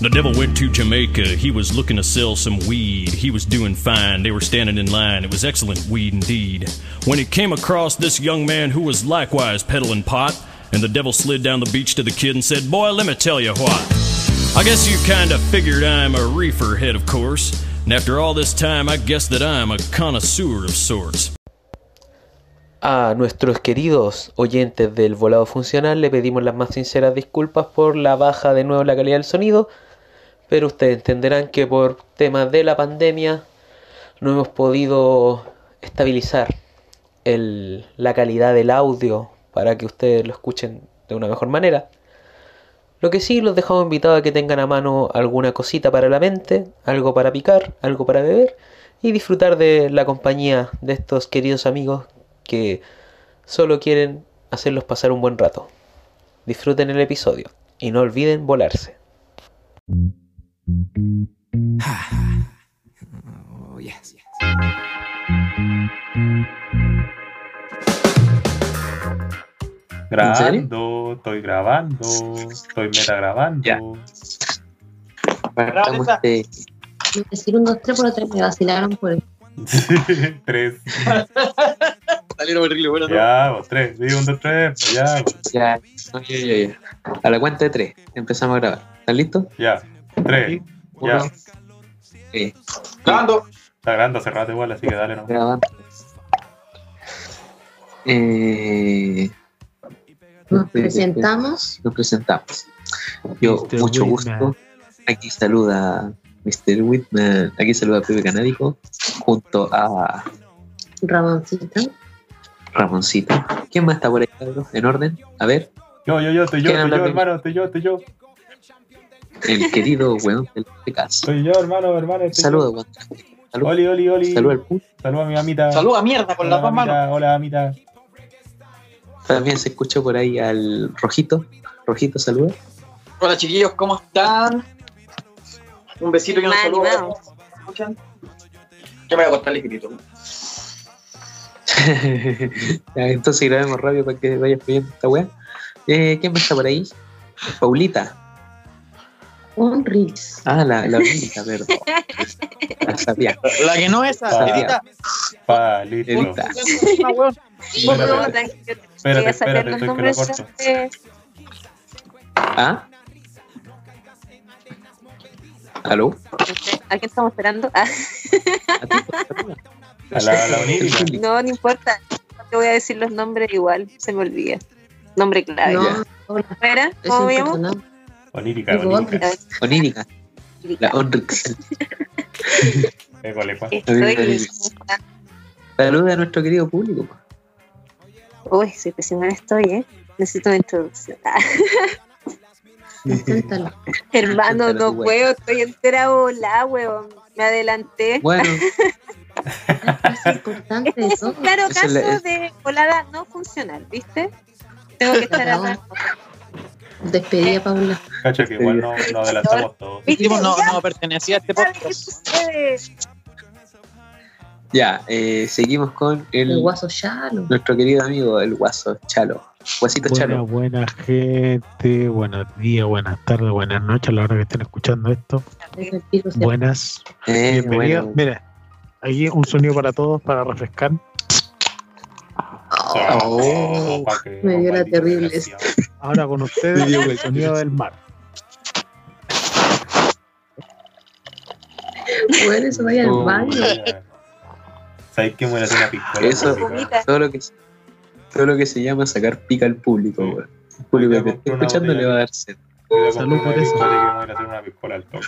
The devil went to Jamaica. He was looking to sell some weed. He was doing fine. They were standing in line. It was excellent weed indeed. When he came across this young man who was likewise peddling pot, and the devil slid down the beach to the kid and said, Boy, let me tell you what. I guess you kinda figured I'm a reefer head, of course. And after all this time, I guess that I'm a connoisseur of sorts. A nuestros queridos oyentes del volado funcional le pedimos las más sinceras disculpas por la baja de nuevo la calidad del sonido, pero ustedes entenderán que por temas de la pandemia no hemos podido estabilizar la calidad del audio para que ustedes lo escuchen de una mejor manera. Lo que sí los dejamos invitados a que tengan a mano alguna cosita para la mente, algo para picar, algo para beber y disfrutar de la compañía de estos queridos amigos que solo quieren hacerlos pasar un buen rato. Disfruten el episodio y no olviden volarse. Oh, yes. Grabando, estoy grabando, estoy meta grabando. Ya. Partamos Decir un, dos, tres, por otra me vacilaron por el. tres. Salieron horrible, bueno, Ya, vos, tres. Digo un, dos, tres. pues ya, Ya, no, ya, ya, ya. A la cuenta de tres empezamos a grabar. ¿Están listos? ya. Tres. Ya. Grabando. Está grabando hace rato igual, así que dale, no. Grabando. Eh, Nos presentamos. nos presentamos. Yo, Mr. mucho Whitman. gusto. Aquí saluda Mr. Whitman. Aquí saluda Pepe Canábico. Junto a Ramoncita. Ramoncito. ¿Quién más está por ahí, cabrón? ¿En orden? A ver, Yo, yo, yo, estoy yo, ¿Quién estoy yo, hermano, estoy yo, estoy yo. El querido weón del podcast. Estoy yo, hermano, hermano. Saludos, weón. Salud. Oli, oli, oli. Saludos al puto. Saluda a mi mamita. Saluda mierda con las dos manos. Hola, mamita. También se escuchó por ahí al Rojito. Rojito, saluda. Hola chiquillos, ¿cómo están? Un besito y un saludo. ¿Me escuchan? Yo me voy a acostar ligerito. Ya, Entonces grabemos rápido para que vayas pidiendo esta weá. Eh, ¿Quién más está por ahí? Paulita. Ah, la, la Paulita, perdón. La sabía. La que no es esa. Edita. Pa, listo. Edita. Weón. Espérate, espérate, estoy que lo corto. ¿Ah? ¿Aló? ¿A quién estamos esperando? Ah, ¿A ti? saluda. A la, a la onírica. no, no importa. Te voy a decir los nombres igual, se me olvida. Nombre clave. No, ¿Cómo me llamo? impersonal. Onírica, onírica. Onírica. La Onrix. Pues. Saluda a nuestro querido público. pues. Uy, sí, pésima no estoy, ¿eh? Necesito una introducción. Ah, hermano, no puedo, estoy entera volada, weón. Me adelanté. Bueno, Es importante Este es eso. un claro caso de volada no funcional, ¿viste? Tengo que estar atrás. Despedida, Paula. Cacha que igual no, no adelantamos todos. No, no pertenecía a este podcast. ya, eh, seguimos con El el, guaso Chalo. nuestro querido amigo, el Guaso Chalo. Guasito Buena, Chalo. buena gente, buenos días, buenas tardes, buenas noches a la hora que estén escuchando esto. Buenas, Eh, bienvenidos. bueno. Mira, aquí un sonido para todos para refrescar. Oh, que- Me dio la terrible. Ahora con ustedes el sonido del mar. Bueno, eso vaya al Oh, baño. ¿Sabes qué? Me voy a hacer una piscola. Eso-. Todo lo que, todo lo que se llama sacar pica al público, Sí. weón. El público que te esté escuchando le va a dar sed. Salud por eso. una piscola, así que me voy a hacer una piscola al toque.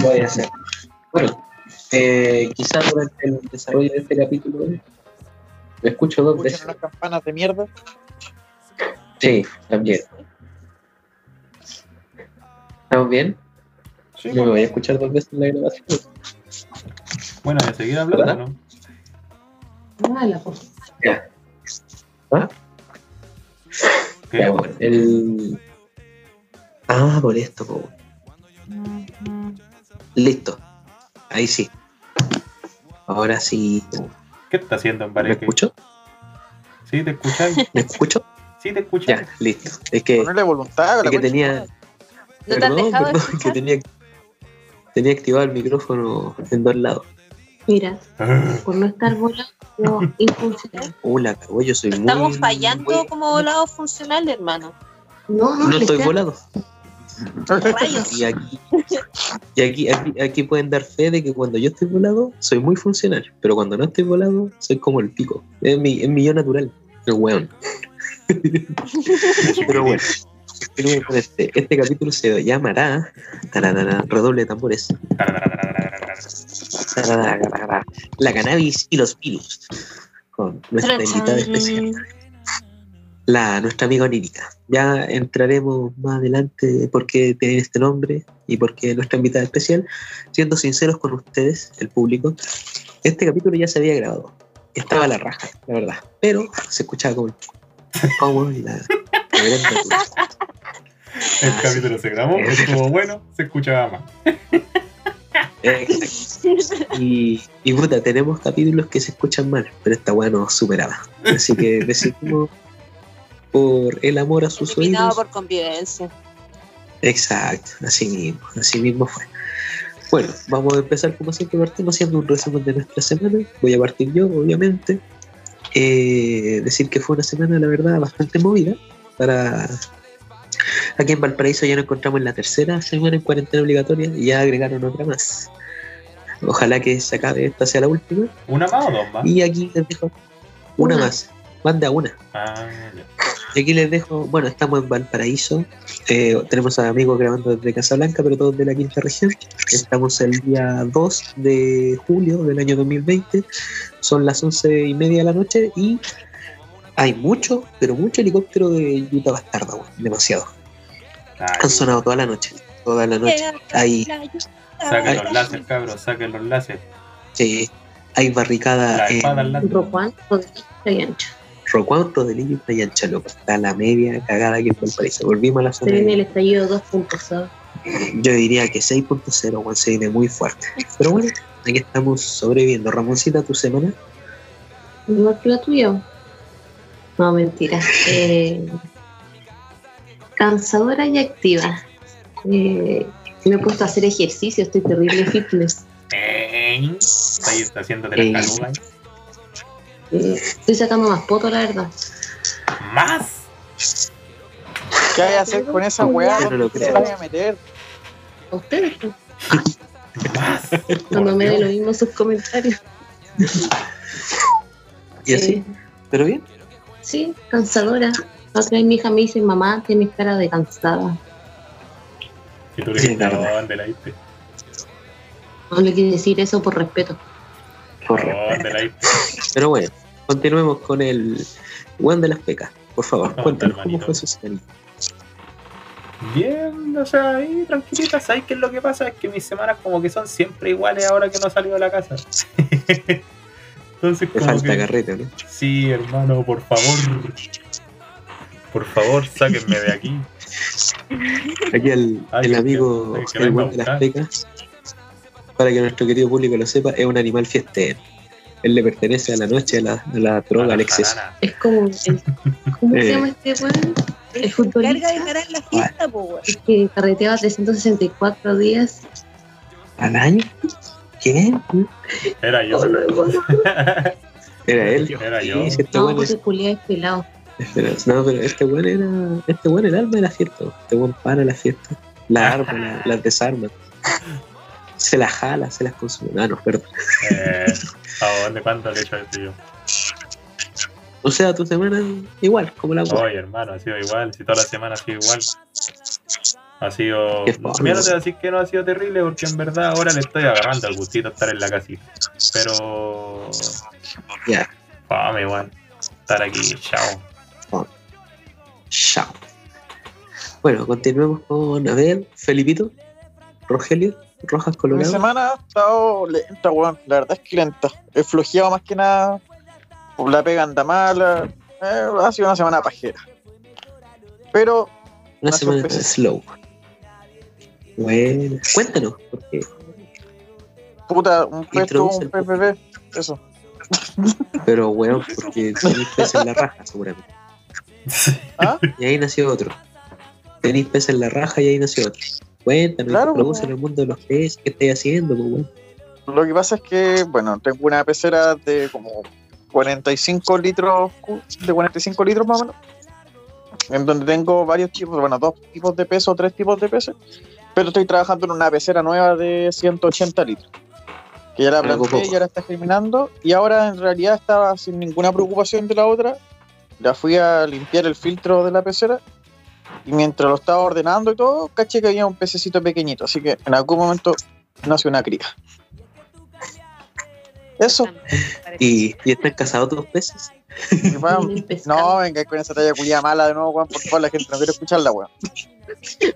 Lo voy a hacer. Bueno, eh, quizás durante el desarrollo de este capítulo, me escucho dos ¿Escuchan veces. unas campanas de mierda? Sí, también. ¿Estamos bien? Sí, Yo me voy a escuchar dos veces en la grabación. Bueno, de seguir hablando, ¿Verdad? ¿no? Ah, la po- Ya. ¿Ah? ¿Qué? Ya, bueno, el... Ah, por esto, po. Listo. Ahí sí. Ahora sí. ¿Qué está haciendo en ¿Me escucho? ¿Sí te escucháis? ¿Me escucho? Sí te escuchas. Ya, listo. Es que, Ponerle voluntad, es la que tenía, No te han Perdón, dejado perdón, que escuchar. tenía, tenía activado el micrófono en dos lados. Mira, Ah, por no estar volando, infuncional. Uh, la cagó, yo soy muy... Estamos fallando muy- como volados funcionales, hermano. No, no, No estoy volado. Rayos. Y aquí, y aquí, aquí, aquí pueden dar fe de que cuando yo estoy volado, soy muy funcional. Pero cuando no estoy volado, soy como el pico. Es mi, es mi yo natural. El weón. Pero bueno, este. Este capítulo se llamará. tararara, redoble de tambores. tararara, La cannabis y los virus. Con nuestra invitada especial. La nuestra amiga onírica. Ya entraremos más adelante por qué tiene este nombre y por qué nuestra invitada especial. Siendo sinceros con ustedes, el público, este capítulo ya se había grabado. Estaba a la raja, la verdad. Pero se escuchaba como, como la, la locura. El capítulo se grabó, estuvo bueno, se escuchaba más. Exacto. Y, y puta, tenemos capítulos que se escuchan mal, pero esta weá nos superaba. Así que decidimos por el amor a sus Eliminado oídos. por convivencia. Exacto, así mismo, así mismo fue. Bueno, vamos a empezar como siempre partimos haciendo un resumen de nuestra semana. Voy a partir yo, obviamente. Eh, decir que fue una semana, la verdad, bastante movida. Para aquí en Valparaíso ya nos encontramos en la tercera semana en cuarentena obligatoria y ya agregaron otra más. Ojalá que se acabe esta sea la última. ¿Una más o dos más? Y aquí les dejo una Una. más. Manda una. Ah. Y aquí les dejo, bueno, estamos en Valparaíso, eh, tenemos a amigos grabando desde Casablanca, pero todos de la quinta región. Estamos el día 2 de julio del año 2020, son las 11 y media de la noche y hay mucho, pero mucho helicóptero de Yuta Bastarda, weón, demasiado. Ay, Han sonado toda la noche, toda la noche. Hay, Saquen los láser, cabros, saquen los láser. sí, hay barricada La espada al láser. Ancho. Rocuán, Rodelillo y Playa Ancha, loco. Está la media cagada aquí en Valparaíso. Volvimos a la Se zona. viene de- el estallido 2.0. Yo diría que 6.0, weón, se viene muy fuerte. Pero bueno, aquí estamos sobreviviendo. Ramoncita, tu semana. Igual que la tuya. No, mentira. Eh, cansadora y activa. Eh, me he puesto a hacer ejercicio, estoy terrible fitness. Ahí está haciéndote la Ey. caluga. Eh, estoy sacando más poto, la verdad. ¡Más! ¿Qué hay a hacer con esa weá? No ¿Dónde se voy a meter? A ustedes, pues, ¡Más! cuando Por me den lo mismo sus comentarios. Y así. Pero bien. sí, cansadora. La otra vez mi hija me dice, mamá, tienes cara de cansada. Y tú le Sí, dijiste, la verdad. ¿dónde la diste? No le quiero decir eso por respeto. Correcto. ¿Dónde la diste? Pero bueno, continuemos con el Juan de las Pecas. Por favor, No, cuéntanos cómo fue su semana. Bien, o sea, ahí tranquilita. ¿Sabes qué es lo que pasa? Es que mis semanas como que son siempre iguales ahora que no he salido de la casa. Entonces, Te como falta que... carrete, ¿no? Sí, hermano, por favor. Por favor, sáquenme de aquí. Aquí el, el que- amigo, ay, que el de las. Pecas, para que nuestro querido público lo sepa, es un animal fiestero. Él le pertenece a la noche, a la, a la droga, al exceso. Es como el, ¿cómo Eh. se llama este weón? El Carga futbolista de ganar la fiesta, po, es que carreteaba 364 días. ¿Al año? ¿Qué? Era yo. Oh. Era él. Era yo. Sí, este No, weón pues es- pelado. No, pero este weón era. Este weón el alma de la fiesta. Este weón para la fiesta. La arma, la- las desarma. Se las jala, se las consume. Ah, no, perdón. Eh, ¿A dónde? ¿Cuánto le he hecho eso yo? O sea, tu semana igual, como la. Oye, hermano, ha sido igual. Si toda la semana ha sido igual. Ha sido. Mira, no te voy a decir que no ha sido terrible porque en verdad ahora le estoy agarrando el gustito a estar en la casita. Pero. Ya, Fame, igual. Estar aquí, chao. chao. Bueno, continuemos con a ver, Felipito, Rogelio, Rojas Mi Colorado. semana ha estado lenta, weón. La verdad es que lenta. He flojeado más que nada. Por la pega anda mala. Eh, ha sido una semana pajera. Pero Una semana sorpresa. slow. Bueno, cuéntanos, porque, Puta, un Introduce un PPP. Eso. pero weón, porque tenés peces en la raja, seguramente. ¿Ah? Y ahí nació otro. Tenéis peces en la raja y ahí nació otro. Cuéntanos, Claro, introduce po. en el mundo de los peces, ¿qué estáis haciendo, pues? Lo que pasa es que, bueno, tengo una pecera de como 45 litros, de 45 litros más o menos, en donde tengo varios tipos, bueno, dos tipos de peso, tres tipos de peces, pero estoy trabajando en una pecera nueva de 180 litros, que ya la poco. y ahora está germinando, y ahora en realidad estaba sin ninguna preocupación de la otra, la fui a limpiar el filtro de la pecera, y mientras lo estaba ordenando y todo, caché que había un pececito pequeñito, así que en algún momento nació una cría. Eso. ¿Y, ¿Y están casados tus peces? Weón, Vienen no, venga con esa talla culia mala de nuevo, weón, por favor, la gente no quiere escucharla, weón.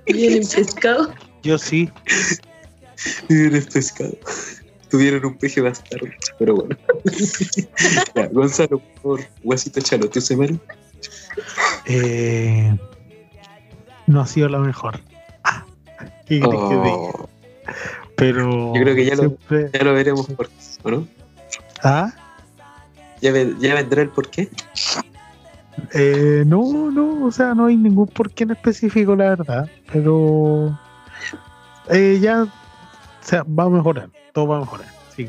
Vienen pescado. Yo sí. Eres pescado. Tuvieron un peje bastardo, pero bueno. Ya, Gonzalo, por favor, huesito chalo, ¿tu semana? Eh, no ha sido la mejor. ¿Qué crees que? Oh, Pero. Yo creo que ya lo- ya lo veremos por qué, ¿o no? ¿Ah? ¿Ya, ve- ya vendrá el por qué? Eh, no, no, o sea, no hay ningún porqué en específico, la verdad. Pero. eh, ya. O sea, va a mejorar. Todo va a mejorar. Sí.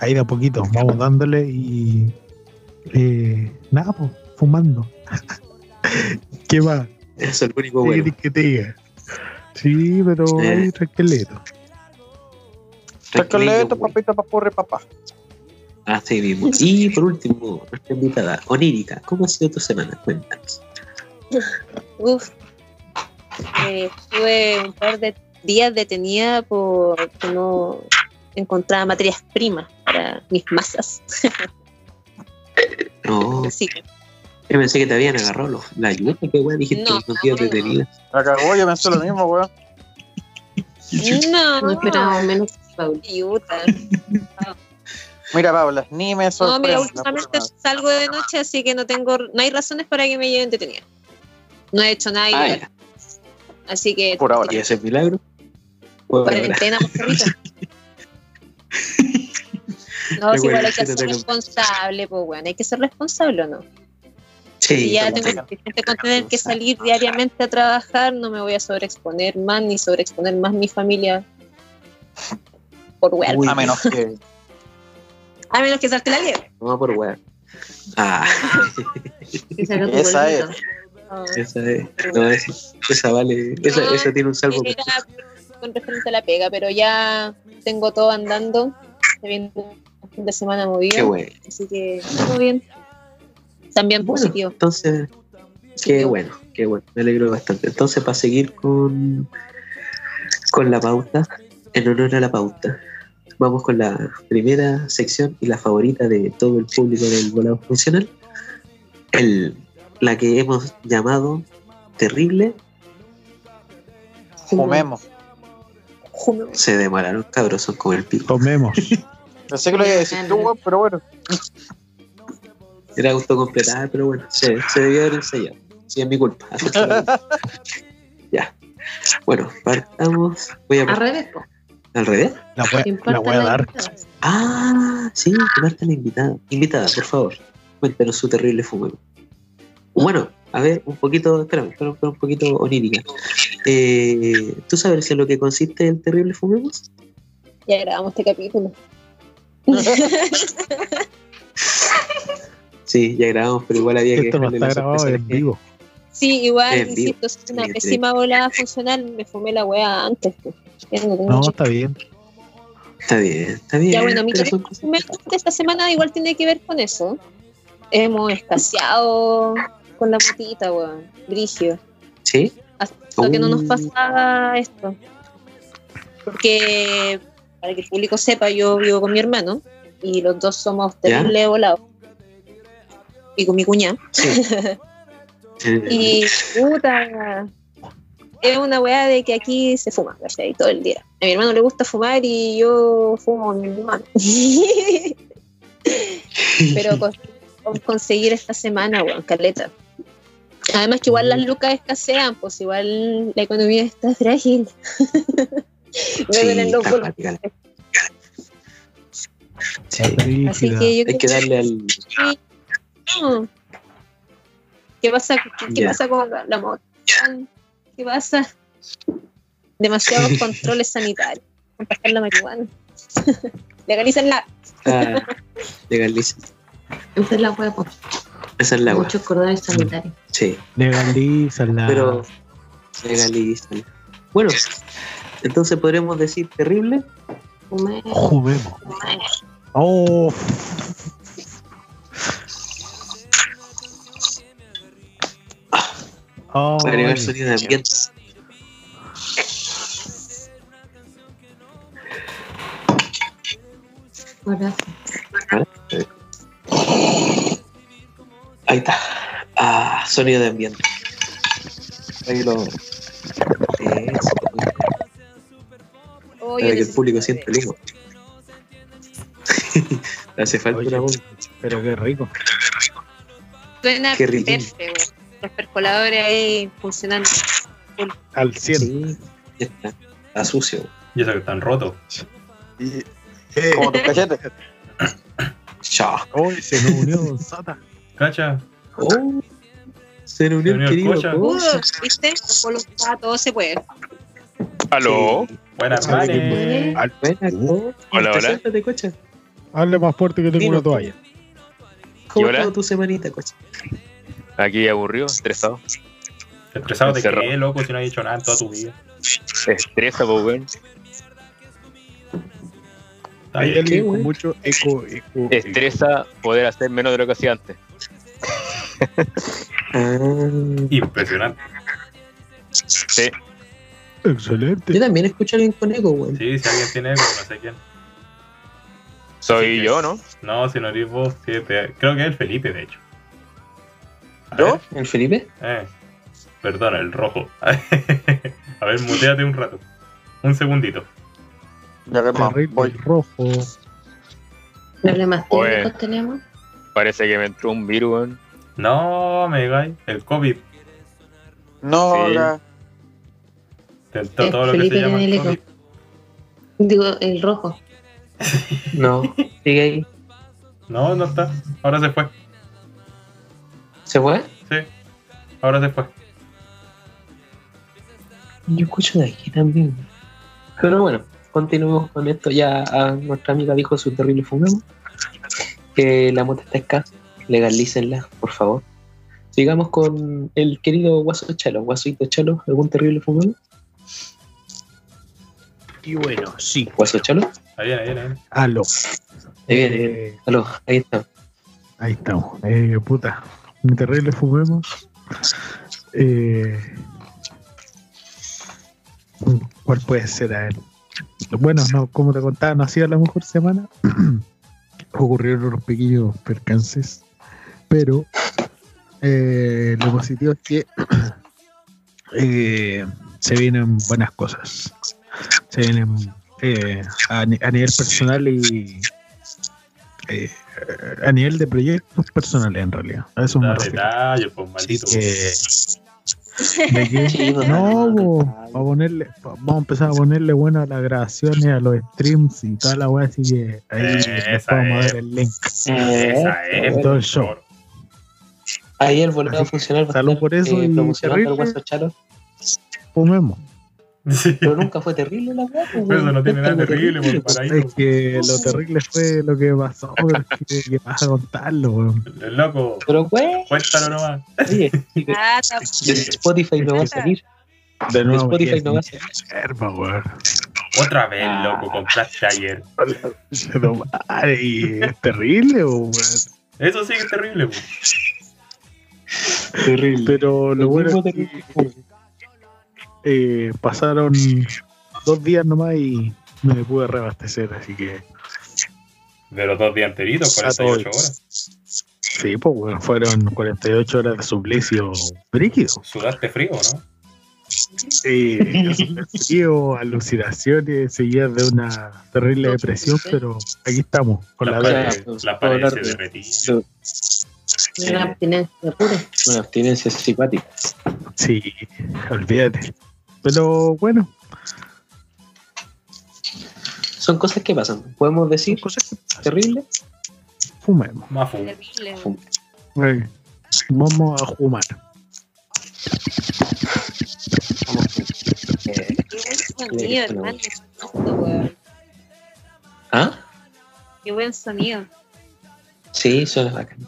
Ahí de a poquito, vamos dándole y. eh, nada, pues, fumando. ¿Qué va? Eso es lo único ¿Qué bueno. que te diga? Sí, pero Eh. tranquilito. Chocolate, papita, papurre, papá. Así mismo. Y por último, nuestra invitada, Onírica, ¿cómo ha sido tu semana? Cuéntanos. Uf. Eh, estuve un par de días detenida porque no encontraba materias primas para mis masas. No, Así que yo pensé que te habían agarrado los, la ayuda, qué weón, dijiste No, los días no. detenidas. La cagó, yo pensé lo mismo, weón. no, No esperaba menos que Paul. Ayuda. Mira, Paula, ni me No, sorprende. mira, últimamente salgo de noche, así que no tengo, no hay razones para que me lleven detenida. No he hecho nada Ah, ilegal. Así que Por ahora. ¿Y ese milagro? Por cuarentena. No, si igual hay que ser responsable, pues bueno, hay que ser responsable o no. Sí, Si ya tengo que- suficiente con tener que salir diariamente a trabajar, no me voy a sobreexponer más ni sobreexponer más mi familia por weá. Uy. A menos que. A menos que salte la liebre. No por weón. Ah, Esa. No. esa es. No, esa, esa vale. Esa, No, esa tiene un salvo. Era con referente a la pega, pero ya tengo todo andando. Se viene un fin de semana Qué movido, bueno. así que todo bien. También Bueno, positivo. entonces, qué bueno, qué bueno. Me alegro bastante. Entonces, para seguir con, con la pauta, en honor a la pauta, vamos con la primera sección y la favorita de todo el público del volado funcional. El, la que hemos llamado Terrible. Fumemos. Se demoraron, cabros, son como el pico. Comemos. Pensé que lo iba a decir tú, pero bueno. Era autocompletar, pero bueno, se, se debió haber ensayado. Sí, es mi culpa. ya. Bueno, partamos. Voy a Al revés, po. al revés. La voy, la voy a dar. Ah, sí, que Marta la invitada. Invitada, por favor. Cuéntanos su terrible fume. Bueno, a ver, un poquito, espérame, espérame, espérame, un poquito onírica. Eh, ¿Tú sabes en lo que consiste el terrible fumemos? Ya grabamos este capítulo. Sí, ya grabamos, pero igual había que Esto no está grabado en vivo. Sí, igual, En vivo. insisto, es una pésima volada funcional. Me fumé la wea antes. pues. No No, está bien. Está bien, está bien. Ya bueno, mi fume de esta semana igual tiene que ver con eso. Hemos escaseado con la motita, weón. Brigio. ¿Sí? Hasta que no nos Uh. pasaba esto. Porque, para que el público sepa, yo vivo con mi hermano y los dos somos terrible volados. Y con mi cuñada. Sí. Y puta, es una weá de que aquí se fuma, ¿cachai? Todo el día. A mi hermano le gusta fumar y yo fumo con mi hermano. Pero con, con conseguir esta semana, weón, caleta. Además que igual las lucas escasean, pues igual la economía está frágil. Sí. Sí. Así que yo hay que darle al. No. ¿Qué pasa, qué, pasa con la, la moto? ¿qué pasa? Demasiados controles sanitarios. Compartir la marihuana. Legalícenla. Ah, legaliza. Esa es la hueá, po. Esa es la agua. Muchos cordones sanitarios. Sí, Legalizala. pero legaliza. Bueno, entonces podremos decir terrible. Juguemos. fumé. Oh. Oh, Para agregar sonido de ambiente. Ahí está. Ah, sonido de ambiente. Ahí lo. Eso. Oh, Para que el público sienta el. Le hace falta Oye, una voz. pero qué rico. Suena Qué rico. perfecto, Los percoladores ahí funcionando. Al 100. Sí, ya está. Está sucio. Y eso que están rotos. Eh, Como tus cachetes. Chao. Hoy se nos unió Don Sata. ¿Cacha? Oh, se el el querido. Cocha. Uh, ¿Viste? Con todo se puede. ¿Aló? Buenas Sabe que- manes. Al- Buena, Cocha. Hola, hola. Preséntate, Cocha. Hable más fuerte que tengo Dino. una toalla. ¿Cómo estuvo tu semanita, Cocha? Aquí aburrido, estresado. ¿Estresado de qué, loco? Si no has hecho nada en toda tu vida. Estresa, pues, weón. Hay alguien con mucho eco, eco. Estresa poder hacer menos de lo que hacía antes. Ah, Impresionante. Sí. Excelente. yo también escucho a alguien con eco, weón. Sí, si alguien tiene eco, no sé quién. soy Sí, yo, ¿no? No, si no eres vos, sí, te- creo que es el Felipe, de hecho. ¿Yo? ¿El Felipe? eh, perdona, el rojo. A ver, muteate un rato. Un segundito. Ya calma, Terrible voy. rojo. Problemas Oye. técnicos tenemos. Parece que me entró un virus, weón. No, me el COVID. No, Sí. la- Tentó Eh, todo lo que Felipe se llama tiene el el COVID. eco. Digo, el rojo. No, sigue ahí. No, no está. Ahora se fue. ¿Se fue? Sí. Ahora se fue. Yo escucho de aquí también. Pero bueno, continuemos con esto. Ya a nuestra amiga dijo su terrible fumemos. Que la mota está escasa. Legalícenla, por favor. Sigamos con el querido Guaso Chalo. Guasuito Chalo, ¿algún terrible fumemos? Y bueno, sí. Guaso Chalo. Ahí viene, ahí viene. Aló. Ahí viene, ahí viene. Eh, Aló, ahí está. ahí estamos. Eh, puta. Mi terrible fumemos. Eh, ¿Cuál puede ser a él? Bueno, no, como te contaba, no ha sido la mejor semana. Ocurrieron unos pequeños percances. Pero eh, lo positivo es que eh, se vienen buenas cosas. Se vienen eh, a, ni- a nivel personal y eh, a nivel de proyectos personales en realidad. A eso me refiero. pues maldito. De que- Sí, no, bo, a ponerle, va- vamos a empezar a ponerle bueno a las grabaciones, a los streams y toda la weá, así que ahí les vamos a dar el link. Esa es. Todo el show. Ahí el va a salud estar, por eso eh, y promocionando terrible. Guaso Chalo. Fumemos. Sí. Pero nunca fue terrible la weá. pues, Pero eso no weón. tiene nada Cuéntame terrible, por pues. para Es que lo terrible fue lo que pasó, pero es que, que vas a contarlo, weón. El loco, Pero weón, cuéntalo nomás. oye, Ah, de Spotify no va a salir. De nuevo, Spotify no va a weón. Otra vez, Ah. loco, compraste ayer. Pero, ay, es terrible, weón. Eso sí que es terrible, pues. Terrible. Pero lo bueno es que terrible. Eh, pasaron dos días nomás y me pude reabastecer, así que De los dos días enteritos, 48 horas. sí, pues bueno, fueron 48 horas de suplicio brígido. Sudaste frío, ¿no? Eh, frío, alucinaciones, seguidas de una terrible depresión, pero aquí estamos, con la puedo paredes hablar se de- derretían. Una abstinencia pura. Una abstinencia simpática. Sí, olvídate. Pero bueno, Son cosas que pasan. Podemos decir cosas que terrible. fumemos. Más fumo. terrible. Fum. Eh, Vamos a fumar. sonido, hermano. Esto, weón. ¿Ah? Qué buen sonido. Sí, suena bacán.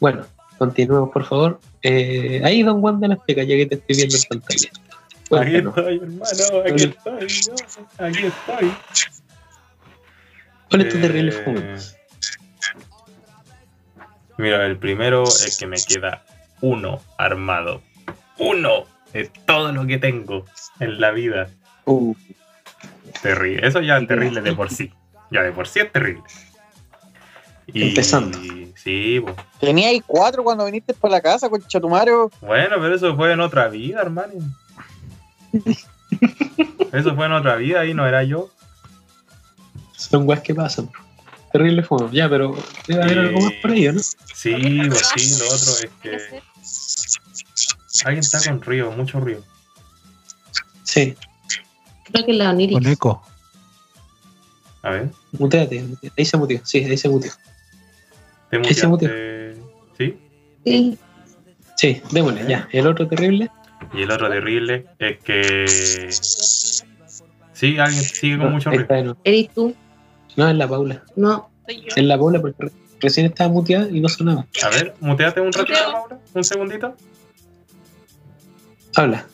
Bueno, continuemos, por favor. Eh, ahí, don Juan de las Pecas, ya que te estoy viendo en pantalla. Aquí Cuéntanos, estoy, hermano, aquí estoy, yo, aquí estoy. ¿Cuál es tu terrible Eh? Mira, el primero es que me queda uno armado. Uno de todo lo que tengo en la vida. Uh, Terrible. Eso ya es terrible de por sí. Ya de por sí es terrible. Y- Empezando. Sí, po. Teníais cuatro cuando viniste por la casa, con Chatumario. bueno, pero eso fue en otra vida, hermano. Eso fue en otra vida y no era yo. son weas que pasan. Terrible fuma. Ya, pero debe haber Eh, algo más por ahí, ¿o ¿no? Sí, pues sí, lo otro es ¿Qué que alguien está con río, mucho río. Sí, Creo que la Oniri. Con eco. A ver, muteate. muteate. Ahí se muteó. Sí, ahí se muteó. te Ahí se muteaste. ¿Sí? Sí. Sí, démosle, ya. El otro terrible. Y el otro terrible es que. Sí, alguien sigue con No, mucho nuevo. ¿Eres tú? No, es la Paula. No. Soy yo. Es la Paula porque re- recién estaba muteada y no sonaba. A ver, muteate un ratito. Maura. Un segundito. Habla.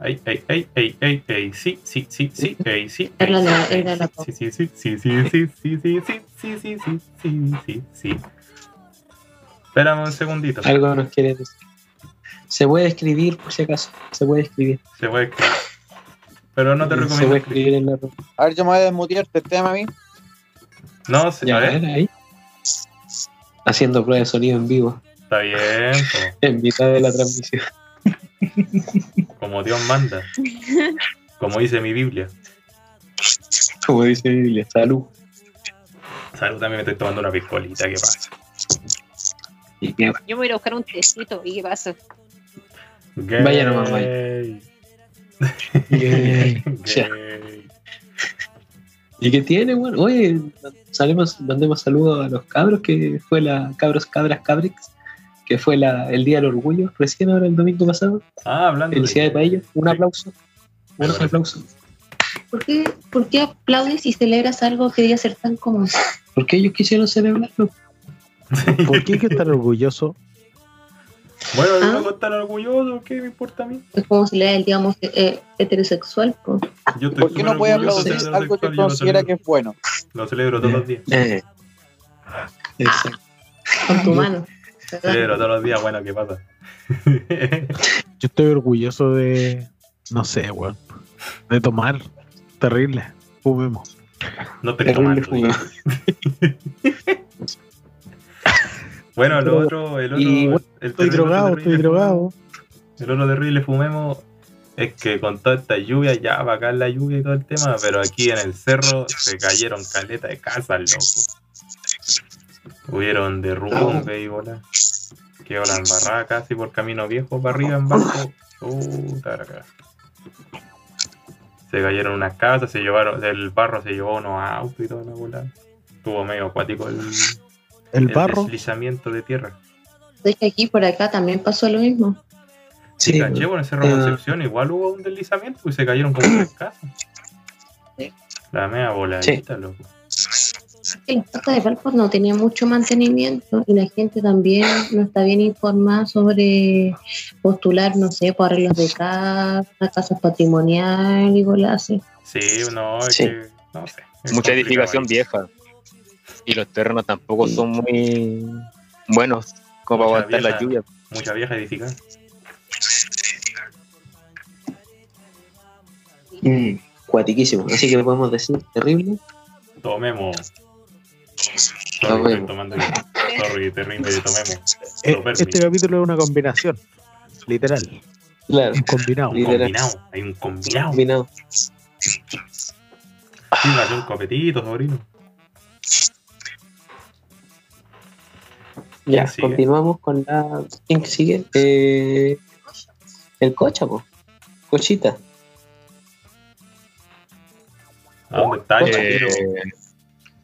Ay, ay, ay, ay, ay, ay, sí, sí, sí, sí, ay, sí. Era la- era la Sí, sí, sí, sí, sí, sí, sí, sí, sí, sí, sí, sí, sí, sí, sí. Espérame un segundito. Algo nos quiere decir. Se puede escribir, por si acaso. Se puede escribir. Se puede escribir. Pero no te Se recomiendo puede escribir. en la. A ver, yo me voy a desmutear este tema a mí. No, sí, Ya, a ver, ahí. Haciendo prueba de sonido en vivo. está bien, En mitad de la transmisión. como Dios manda. Como dice mi Biblia. Como dice la Biblia. Salud. Salud, también me estoy tomando una piscolita, ¿qué pasa? Y qué- Yo me voy a ir a buscar un tecito. ¿Y qué pasa? Vaya nomás, vaya. Gay. Gay. Gay. ¿Y qué tiene, bueno? Oye, salimos, mandemos saludos a los cabros, que fue la Cabros Cabras Cabrix, que fue la, el Día del Orgullo, recién ahora el domingo pasado. Ah, hablando Felicidades de- para ellos. Un Sí. aplauso. Un aplauso. ¿Por qué, ¿Por qué aplaudes y celebras algo que debía ser tan común? Porque ellos quisieron celebrarlo. ¿Por qué hay que estar orgulloso? Bueno, Ah. uno estar orgulloso, ¿qué me importa a mí? Es como celebrar el, digamos, eh, heterosexual. pues. Yo estoy ¿Por qué no puede aplaudir algo que heterosexual considera que celebro. es bueno? Lo celebro todos los días. Eh. Exacto. Con tu mano. Celebro todos los días, bueno, ¿qué pasa? Yo estoy orgulloso de. No sé, weón. De tomar. Terrible. Fumemos. no te Terrible tomando. Bueno, lo otro, el otro, Y bueno, el Estoy drogado, estoy drogado. El otro terrible fumemos es que con toda esta lluvia, ya bacán la lluvia y todo el tema, pero aquí en el cerro se cayeron caleta de casas, loco. Hubieron derrumbes y bola. Quedó la embarrada casi por camino viejo para arriba en barco. Cara. Se cayeron unas casas, se llevaron, el barro se llevó unos autos y toda la bola. Estuvo medio acuático el, El el barro. deslizamiento de tierra. Es que aquí por acá también pasó lo mismo. Sí, Sí, caché, bueno, en Cerro eh, Concepción igual hubo un deslizamiento y se cayeron como tres casas. Sí. La media voladita, loco. Es que las casas de Valpo no tenían mucho mantenimiento y la gente también no está bien informada sobre postular, no sé, por arreglos de casa, casas patrimoniales y bolas. así. Sí, no, es Sí. que, no sé. es Mucha edificación ahí. vieja. Y los terrenos tampoco son muy buenos como para aguantar la vieja. lluvia. Mucha vieja edificada. Mm, cuatiquísimo. Así que podemos decir terrible. Tomemos. Sorry, Tomemos. estoy tomando. Sorry, terrible, tomemos. Eh, este capítulo es una combinación. Literal. Claro. Un combinado. Literal. Combinado, hay un combinado. Combinado. Sí, hace un copetito, sobrino. Ya, continuamos con la. ¿Quién sigue? Eh, el cocha, po. Cochita. ¿A dónde está? Ocho. Eh,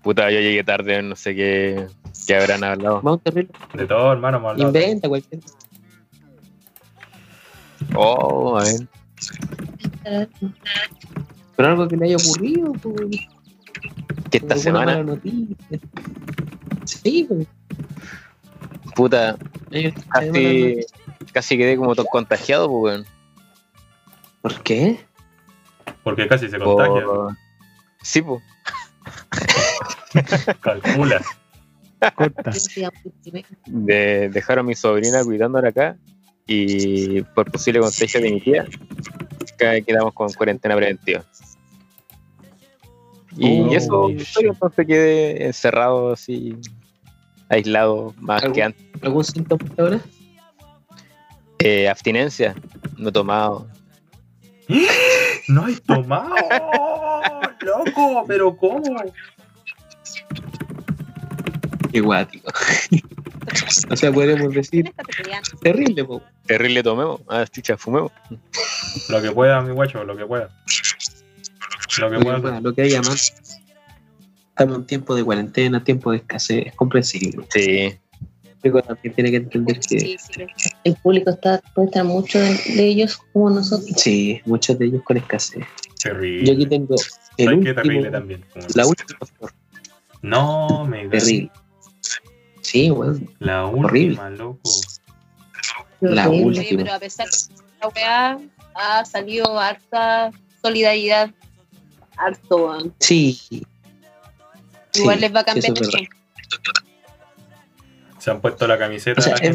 puta, yo llegué tarde, no sé qué, qué habrán hablado. Vamos terrible. De todo, hermano, hemos hablado Inventa cualquier. Oh, a ver. Pero algo que le haya ocurrido, pues, Que esta semana. Sí, pues. Puta, casi, casi quedé como contagiado, pues, weón. ¿Por qué? Porque casi se contagia. Por- Sí, pues. Calcula. Corta. De, dejaron a mi sobrina cuidándola acá y por posible contagio de mi tía, acá quedamos con cuarentena preventiva. Y Oh, eso, entonces quedé encerrado así, aislado más ¿Algún- que antes. ¿Algún síntoma ahora? Eh, abstinencia, no he tomado. No hay tomado. Loco, pero ¿cómo? Qué guático. o sea, podríamos decir terrible, po. Terrible tomemos, ah, chucha, fumemos. Lo que pueda, mi guacho, lo que pueda. Lo que Lo que, pueda. pueda, lo que haya más. Estamos en tiempo de cuarentena, tiempo de escasez, es comprensible. Sí, Pero también tiene que entender que Sí, sí. El público está, puede estar mucho de, de ellos como nosotros. sí, muchos de ellos con escasez. Terrible. Yo aquí tengo el ¿Sabes qué último, terrible también? La última, No, me terrible. Sí, bueno, La última, Horrible. loco. La Horrible. última. Pero a pesar de que la weá ha salido harta solidaridad, harto, sí. Igual les va a cambiar el verdad. Se han puesto la camiseta O sea, de la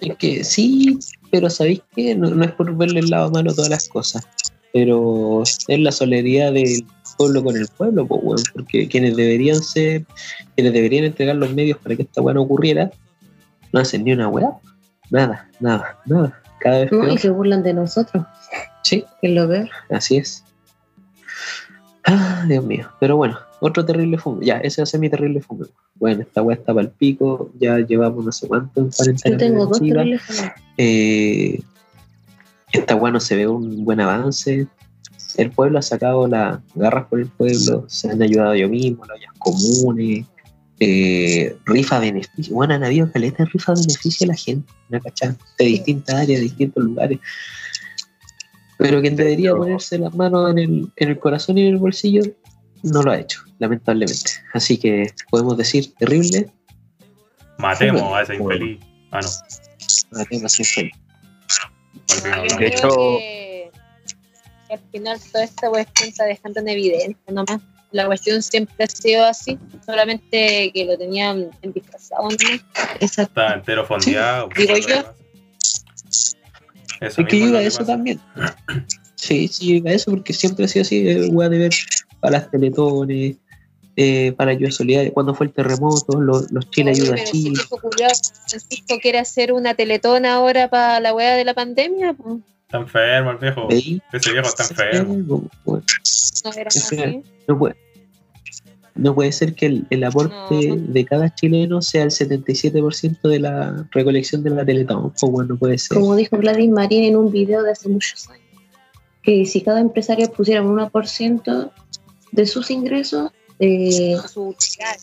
es, que sí, pero ¿sabéis qué? No, no es por verle el lado malo a todas las cosas, pero es la solidaridad del pueblo con el pueblo, pues, porque quienes deberían ser, quienes deberían entregar los medios para que esta weá no ocurriera, no hacen ni una weá, nada, nada, nada, cada vez No, y se burlan de nosotros, Sí, que es lo peor. así es. Ah, Dios mío, pero bueno, otro terrible fume, ya, ese va a ser mi terrible fume. Bueno, esta weá está para el pico, ya llevamos no sé cuánto en cuarentena. Yo tengo dos teléfonos. Eh, esta weá no se ve un buen avance. El pueblo ha sacado las garras por el pueblo, se han ayudado yo mismo, las ollas comunes, eh, rifa beneficio. Bueno, han habido caletas de rifa beneficio a la gente, ¿no cachai? De distintas áreas, de distintos lugares. Pero quien debería ponerse las manos en el, en el corazón y en el bolsillo, no lo ha hecho, lamentablemente. Así que podemos decir terrible, Matemos a ese Bueno. infeliz. Ah, no. la tengo así feliz. porque no, Yo no. De hecho- al final toda esta cuestión está dejando en evidencia nomás. La cuestión siempre ha sido así, solamente que lo tenían en disfrazado. Está entero fondeado. Digo pues, yo. Eso Es que yo iba a eso pasa. también. Sí, sí, yo iba a eso porque siempre ha sido así, weá de ver para las teletones, eh, para ayuda solidaria, cuando fue el terremoto, los, los Chile Oye, ayuda a Chile. Francisco quiere hacer una teletón ahora para la weá de la pandemia, pues Está enfermo el viejo. ¿Veis? Ese viejo está enfermo. No era así. no, puede, no puede ser que el, el aporte No. de cada chileno sea el 77% de la recolección de la teletón. Pues bueno, no puede ser. Como dijo Gladys Marín en un video de hace muchos años, que si cada empresario pusiera un 1% de sus ingresos, eh, su utilidad.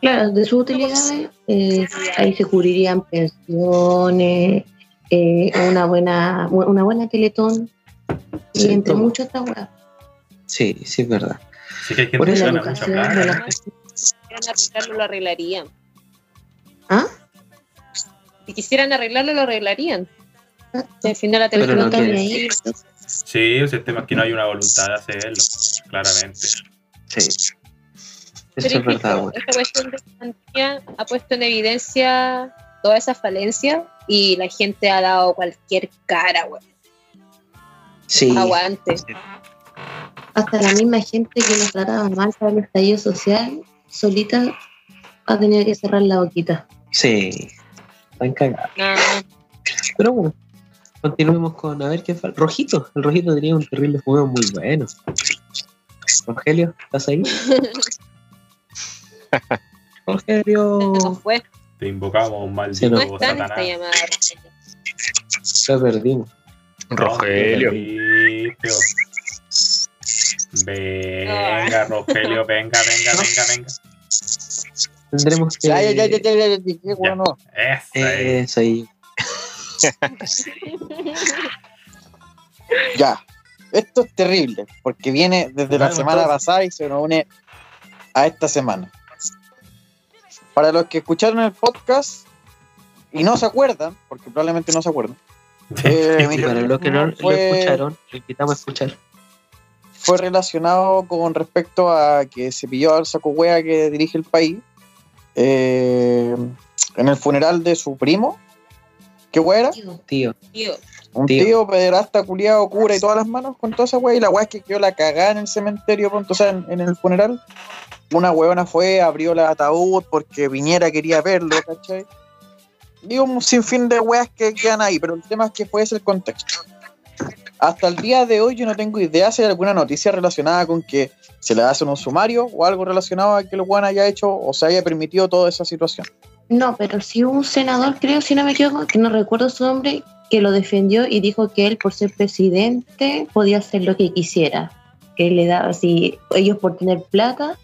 claro, de sus utilidades, eh, ahí se cubrirían pensiones, eh, una buena una buena teletón, y entre todo. muchas otras weas. Sí, sí, es verdad. Sí que hay gente Por eso La mucha educación, ¿no? la- Si arreglarlo, lo arreglarían. ¿Ah? Si quisieran arreglarlo, lo arreglarían. Si al final la teletón no ahí. Sí, o sea, el tema es que no hay una voluntad de hacerlo. Claramente. Sí. Eso Pero es verdad, bueno. esta cuestión de pandemia ha puesto en evidencia toda esa falencia y la gente ha dado cualquier cara, güey. Sí. Aguante. Hasta la misma gente que nos trataba mal para el estallido social, solita ha tenido que cerrar la boquita. Sí. Están cagados. No. Pero bueno, continuemos con a ver qué falta. Rojito, el Rojito tenía un terrible juego muy bueno. Rogelio, ¿estás ahí? Rogelio, no fue. Te invocamos, Sí, maldito No está en esta Satanás. llamada. lo perdimos. Rogelio. Venga, Rogelio, venga, venga, venga, venga. Tendremos que. Ya, ya, ya, ya, ya, ya, ya, ya, bueno. Eso ahí. Ya. Esto es terrible, porque viene desde la semana pasada y se nos une a esta semana. Para los que escucharon el podcast y no se acuerdan, porque probablemente no se acuerdan, eh, para los que no lo escucharon, lo invitamos a escuchar. fue relacionado con respecto a que se pilló al saco wea que dirige el país eh, en el funeral de su primo. ¿Qué wea era? Tío, Tío, Un Tío. tío, pederasta, culiado, cura y todas las manos con toda esa wea. Y la wea es que quedó la cagada en el cementerio, pronto, o sea, en, en el funeral. Una weona fue, abrió el ataúd porque Viñera quería verlo, ¿cachai? Y un sinfín de weas que quedan ahí, pero el tema es que fue ese el contexto. Hasta el día de hoy yo no tengo idea si hay alguna noticia relacionada con que se le hace un sumario o algo relacionado a que el weón haya hecho o se haya permitido toda esa situación. No, pero sí hubo un senador, creo, si no me equivoco, que no recuerdo su nombre, que lo defendió y dijo que él, por ser presidente, podía hacer lo que quisiera. Que le daba, si ellos por tener plata,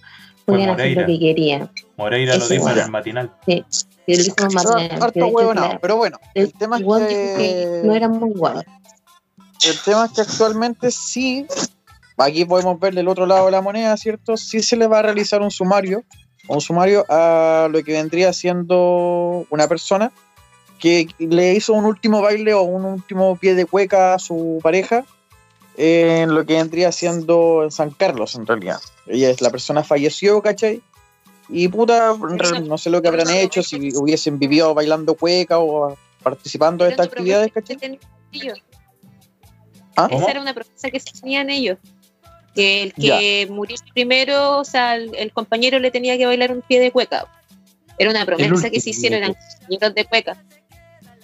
podían hacer lo que querían. Moreira lo dijo en el matinal. Sí, lo dijo Harto huevonao, que la- pero bueno, el tema es el que... que no era muy guay. El tema es que actualmente sí, aquí podemos ver del otro lado de la moneda, ¿cierto? Sí se le va a realizar un sumario, un sumario a lo que vendría siendo una persona que le hizo un último baile o un último pie de cueca a su pareja en lo que vendría siendo en San Carlos, en realidad. Ella es la persona falleció, ¿cachai? Y puta, no sé lo que habrán hecho, si hubiesen vivido bailando cueca o participando de estas actividades, ¿cachai? ¿Ah? Esa era una promesa que se tenían ellos. Que el que murió primero, o sea, el, el compañero le tenía que bailar un pie de cueca. Era una promesa que se hicieron, eran compañeros de cueca.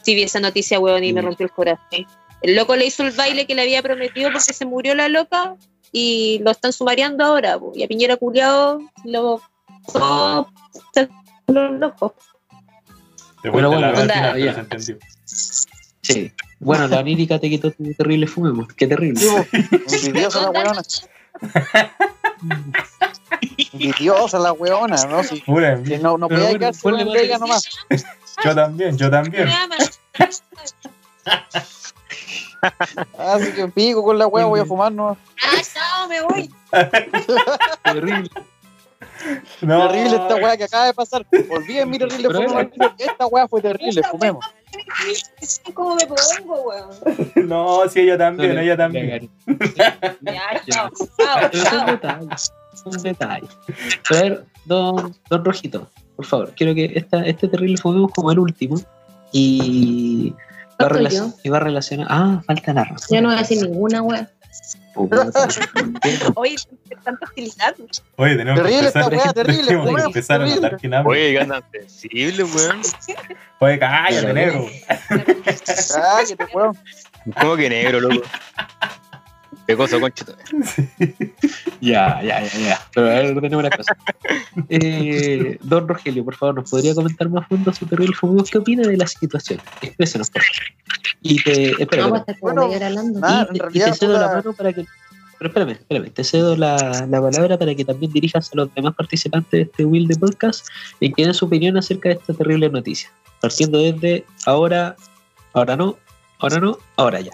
Si vi esa noticia, huevón, y me Mm. rompió el corazón. El loco le hizo el baile que le había prometido porque se murió la loca y lo están sumariando ahora. po. Y a Piñera culiado lo. Oh, los locos. Te Bueno, la ya. sí. Bueno, la onírica te quitó tu terrible fumemos. Qué terrible. Envidiosa la. Envidiosa la weona, ¿no? Si, Pura si no, no bueno, más ella nomás. Yo también, yo también. Así que pico con la wea, voy a fumar, ¿no? Ah, chao, me voy. terrible. No. Terrible esta wea que acaba de pasar. Olviden mi terrible fumemos. Esta wea fue terrible, fumemos. ¿Cómo me pongo, weón? No, sí, ella también, ella también. Ya, chao, detalles. Pero a ver, don, don Rojito, por favor, quiero que esta, este terrible fumemos como el último. Y va, a Falto relac- yo. y va a relacionar. Ah, falta la razón. Yo no voy a decir ninguna wea. Oye, tanto hostilizando. Oye, tenemos que Terrible empezar, esta wea, terrible, tenemos que empezar a terrible. notar quién habla. Oye, ganan sensible, weón. Oye, cállate, negro. Cállate, weón. ¿Cómo que negro, loco? Pecoso, conchito. Ya, ya, ya, ya. Pero a ver, ordenemos la cosa. Eh, don Rogelio, por favor, ¿nos podría comentar más a fondo su terrible fumemos? ¿Qué opina de la situación? Exprésenos, por favor. Y te. Espera, Bueno, nada, y, te- y realidad, te cedo la mano para que. Pero espérame, espérame. Te cedo la, la palabra para que también dirijas a los demás participantes de este Will de Podcast y que den su opinión acerca de esta terrible noticia. Partiendo desde ahora, ahora no, ahora no, ahora ya.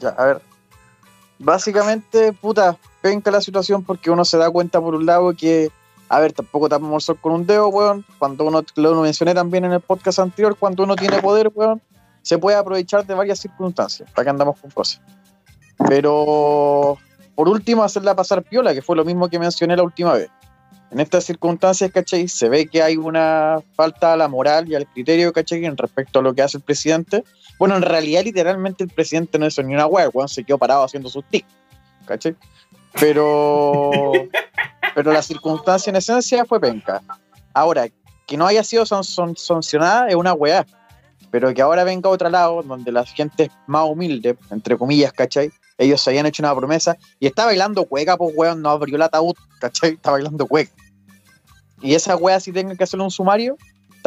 Ya, a ver. Básicamente, puta, penca la situación porque uno se da cuenta por un lado que, a ver, tampoco tapamos el con un dedo, weón. Cuando uno, lo mencioné también en el podcast anterior, cuando uno tiene poder, weón, se puede aprovechar de varias circunstancias. ¿Para que andamos con cosas? Pero, por último, hacerla pasar piola, que fue lo mismo que mencioné la última vez. En estas circunstancias, ¿cachai? Se ve que hay una falta a la moral y al criterio, ¿cachai? En respecto a lo que hace el presidente. Bueno, en realidad, literalmente, el presidente no hizo ni una el weón se quedó parado haciendo sus tics, ¿cachai? Pero, pero la circunstancia en esencia fue penca. Ahora, que no haya sido san- san- sancionada es una weá, pero que ahora venga a otro lado, donde la gente es más humilde, entre comillas, ¿cachai? Ellos se habían hecho una promesa y está bailando cueca, pues weón, no abrió el ataúd, ¿cachai? Está bailando cueca. Y esa weá, si tengan que hacerle un sumario,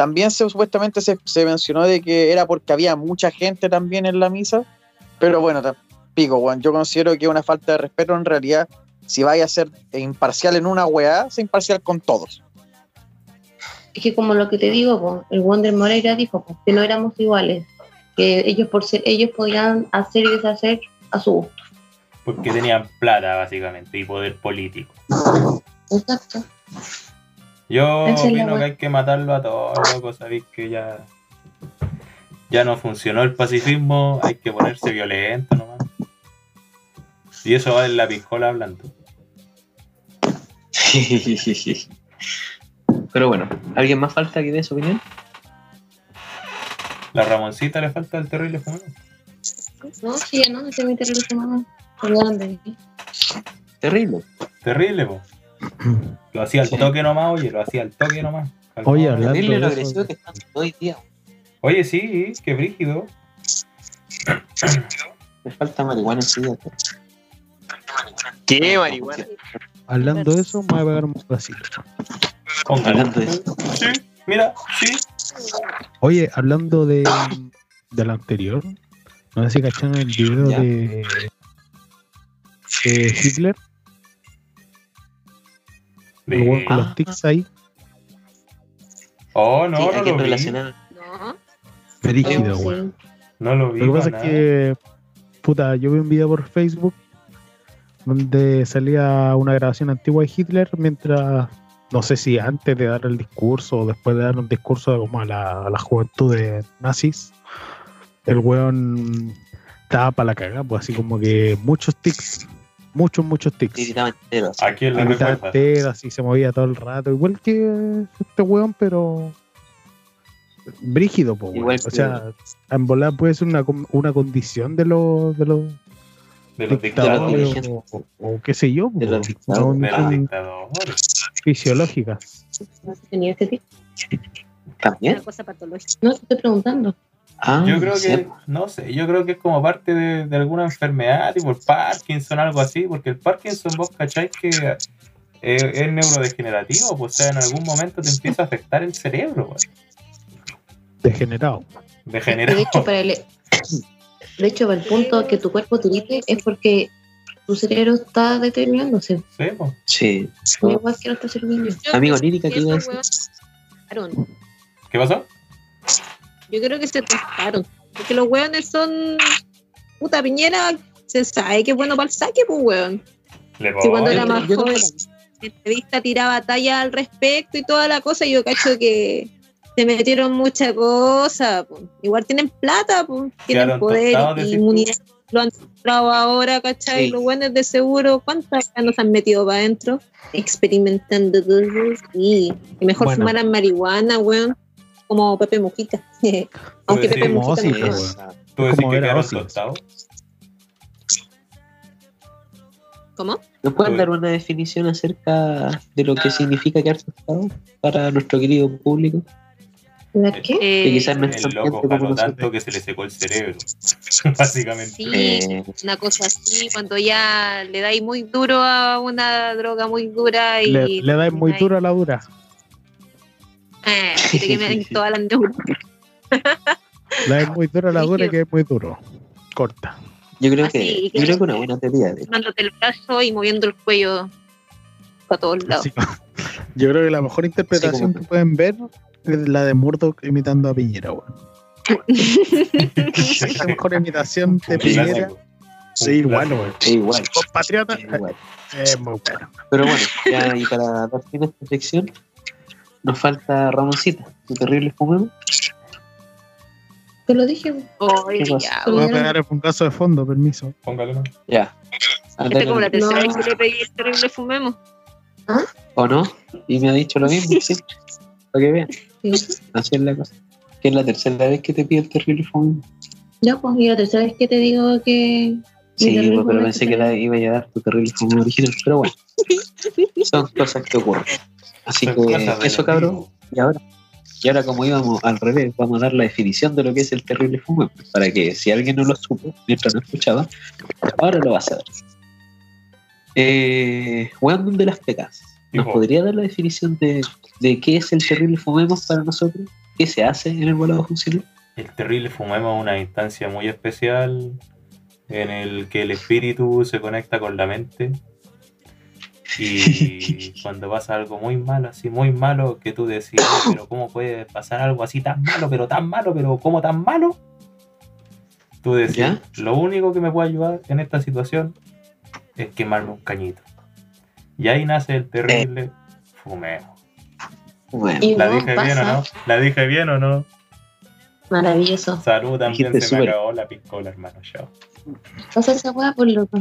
también se, supuestamente se, se mencionó de que era porque había mucha gente también en la misa, pero bueno, pico, weón, yo considero que es una falta de respeto en realidad. Si vaya a ser imparcial en una weá, sea imparcial con todos. Es que como lo que te digo, po, el Wonder Moreira dijo po, que no éramos iguales. que ellos por ser, ellos podían hacer y deshacer a su gusto. Porque tenían plata, básicamente, y poder político. Exacto. Yo Esa opino que hay que matarlo a todos, loco. Sabéis que ya, ya no funcionó el pacifismo, hay que ponerse violento nomás. Y eso va en la piscola hablando. Pero bueno, ¿alguien más falta que dé su opinión? La Ramoncita le falta el terrible fumero. No, sí, ya no, ese es mi terrible fumado. Terrible. Terrible, po. Lo hacía al Sí. toque nomás, oye, lo hacía al toque nomás. Calmado. Oye, hablando de eso, que están hoy día. Oye, sí, qué brígido. Me falta marihuana en. ¿Qué marihuana? hablando de eso, me voy a pegar un. Póngalo. Hablando de eso. Sí, mira, sí. Oye, hablando de, de lo anterior, no sé si cacharon el video de, de Hitler, el De- weón con Ah. los tics ahí, Oh, no, Sí, no hay que lo vi. No. brígido, Sí. weón. No lo vi. Lo que pasa es que, puta, yo vi un video por Facebook donde salía una grabación antigua de Hitler mientras, no sé si antes de dar el discurso o después de dar un discurso como a la, a la juventud de nazis, el weón estaba para la cagada, pues así como que muchos tics, muchos, muchos tics. gritaba entero. así. ¿A quién le recuerda? entero, así se movía todo el rato, igual que este weón, pero brígido, pues, Igual O sea, en volar puede ser una, una condición de los de los De los dictadores dictadores. o, o- o qué sé yo, De po, los dictadores. De los dictadores. fisiológica. Tenía este tipo. ¿También? Una cosa patológica. No, te estoy preguntando. Ah, Yo creo que, no sé, yo creo que es como parte de, de alguna enfermedad, tipo el Parkinson, algo así, porque el Parkinson, vos cacháis que eh, es neurodegenerativo, pues, o sea, en algún momento te empieza a afectar el cerebro, pues, Degenerado. De degenerado. hecho, para el, de hecho, para el punto que tu cuerpo te grite es porque tu cerebro está deteriorándose. Sí, pues. Sí. Igual que Amigo lírica, que ¿qué iba a decir? ¿Qué pasó? Yo creo que se tostaron. Porque los hueones son. Puta piñera, se sabe que es bueno para el saque, pues. Le Si cuando era más joven, en entrevista tiraba talla al respecto y toda la cosa, y yo cacho que se metieron mucha cosa. po. Igual tienen plata, po, tienen poder y tú. inmunidad. Lo han mostrado ahora, ¿cachai? Sí. Los buenos de seguro, ¿cuántas nos han metido para adentro? Experimentando cosas. Y, y mejor Bueno. fumaran marihuana, weón. Como Pepe Mujica. Aunque decís Pepe Mujica Ozzy, no. Esa. ¿Tú decís como que quedaron Ozzy. tostados? ¿Cómo? ¿Nos pueden dar una definición acerca de lo que significa quedar tostado para nuestro querido público? ¿Verdad qué? Eh, Que quizás no es El loco como tanto que se le secó el cerebro. Básicamente. Sí, Eh, una cosa así, cuando ya le dais muy duro a una droga muy dura y Le, le dais muy duro a la dura. Eh, que te quemen todas las neuronas. Le dais muy duro a la dura que es muy duro. Corta. yo creo Así, que, yo creo que una buena teoría de Tomándote el brazo y moviendo el cuello para todos lados. Así- yo creo que la mejor interpretación Sí, que pueden ver es la de Murdoch imitando a Piñera, weón. Es la mejor imitación de Piñera. Sí, igual, weón. es igual, Compatriota. es igual. Es muy bueno. Pero bueno, ya y para dar fin a esta sección, nos falta Ramoncita, tu terrible fumemos. Te lo dije. Oye, ¿Qué pasa? ya, Voy a pegar un caso de fondo, permiso. Póngalo. Ya. Esta es como la tercera vez que le pedí el terrible fumemos. ¿O no? Y me ha dicho lo mismo, sí. Para que vean, Sí. así es la cosa. Que es la tercera vez que te pido el terrible fumemos. Ya, pues, y la tercera vez que te digo que. Sí, pero pensé que la iba a dar tu terrible fumemos original, pero bueno. Son cosas que ocurren. Así que eso cabrón. Y ahora, y ahora como íbamos al revés, vamos a dar la definición de lo que es el terrible fumemos, para que si alguien no lo supo mientras no escuchaba, ahora lo va a saber. Eh, Weón de las pecas. ¿Nos Hijo. podría dar la definición de, de qué es el terrible fumemos para nosotros? ¿Qué se hace en el volado funcional? El terrible fumemos es una instancia muy especial en el que el espíritu se conecta con la mente. Y cuando pasa algo muy malo, así muy malo, que tú decís, "Oye, pero ¿cómo puede pasar algo así tan malo, pero tan malo, pero ¿cómo tan malo? Tú decís, ¿Ya? lo único que me puede ayudar en esta situación es quemarme un cañito. Y ahí nace el terrible fumeo. Bueno, ¿La no dije bien o no? ¿La dije bien o no? Maravilloso. Salud, también Dijiste se me acabó la piscola, hermano. Chao. Pasa esa weá por loco.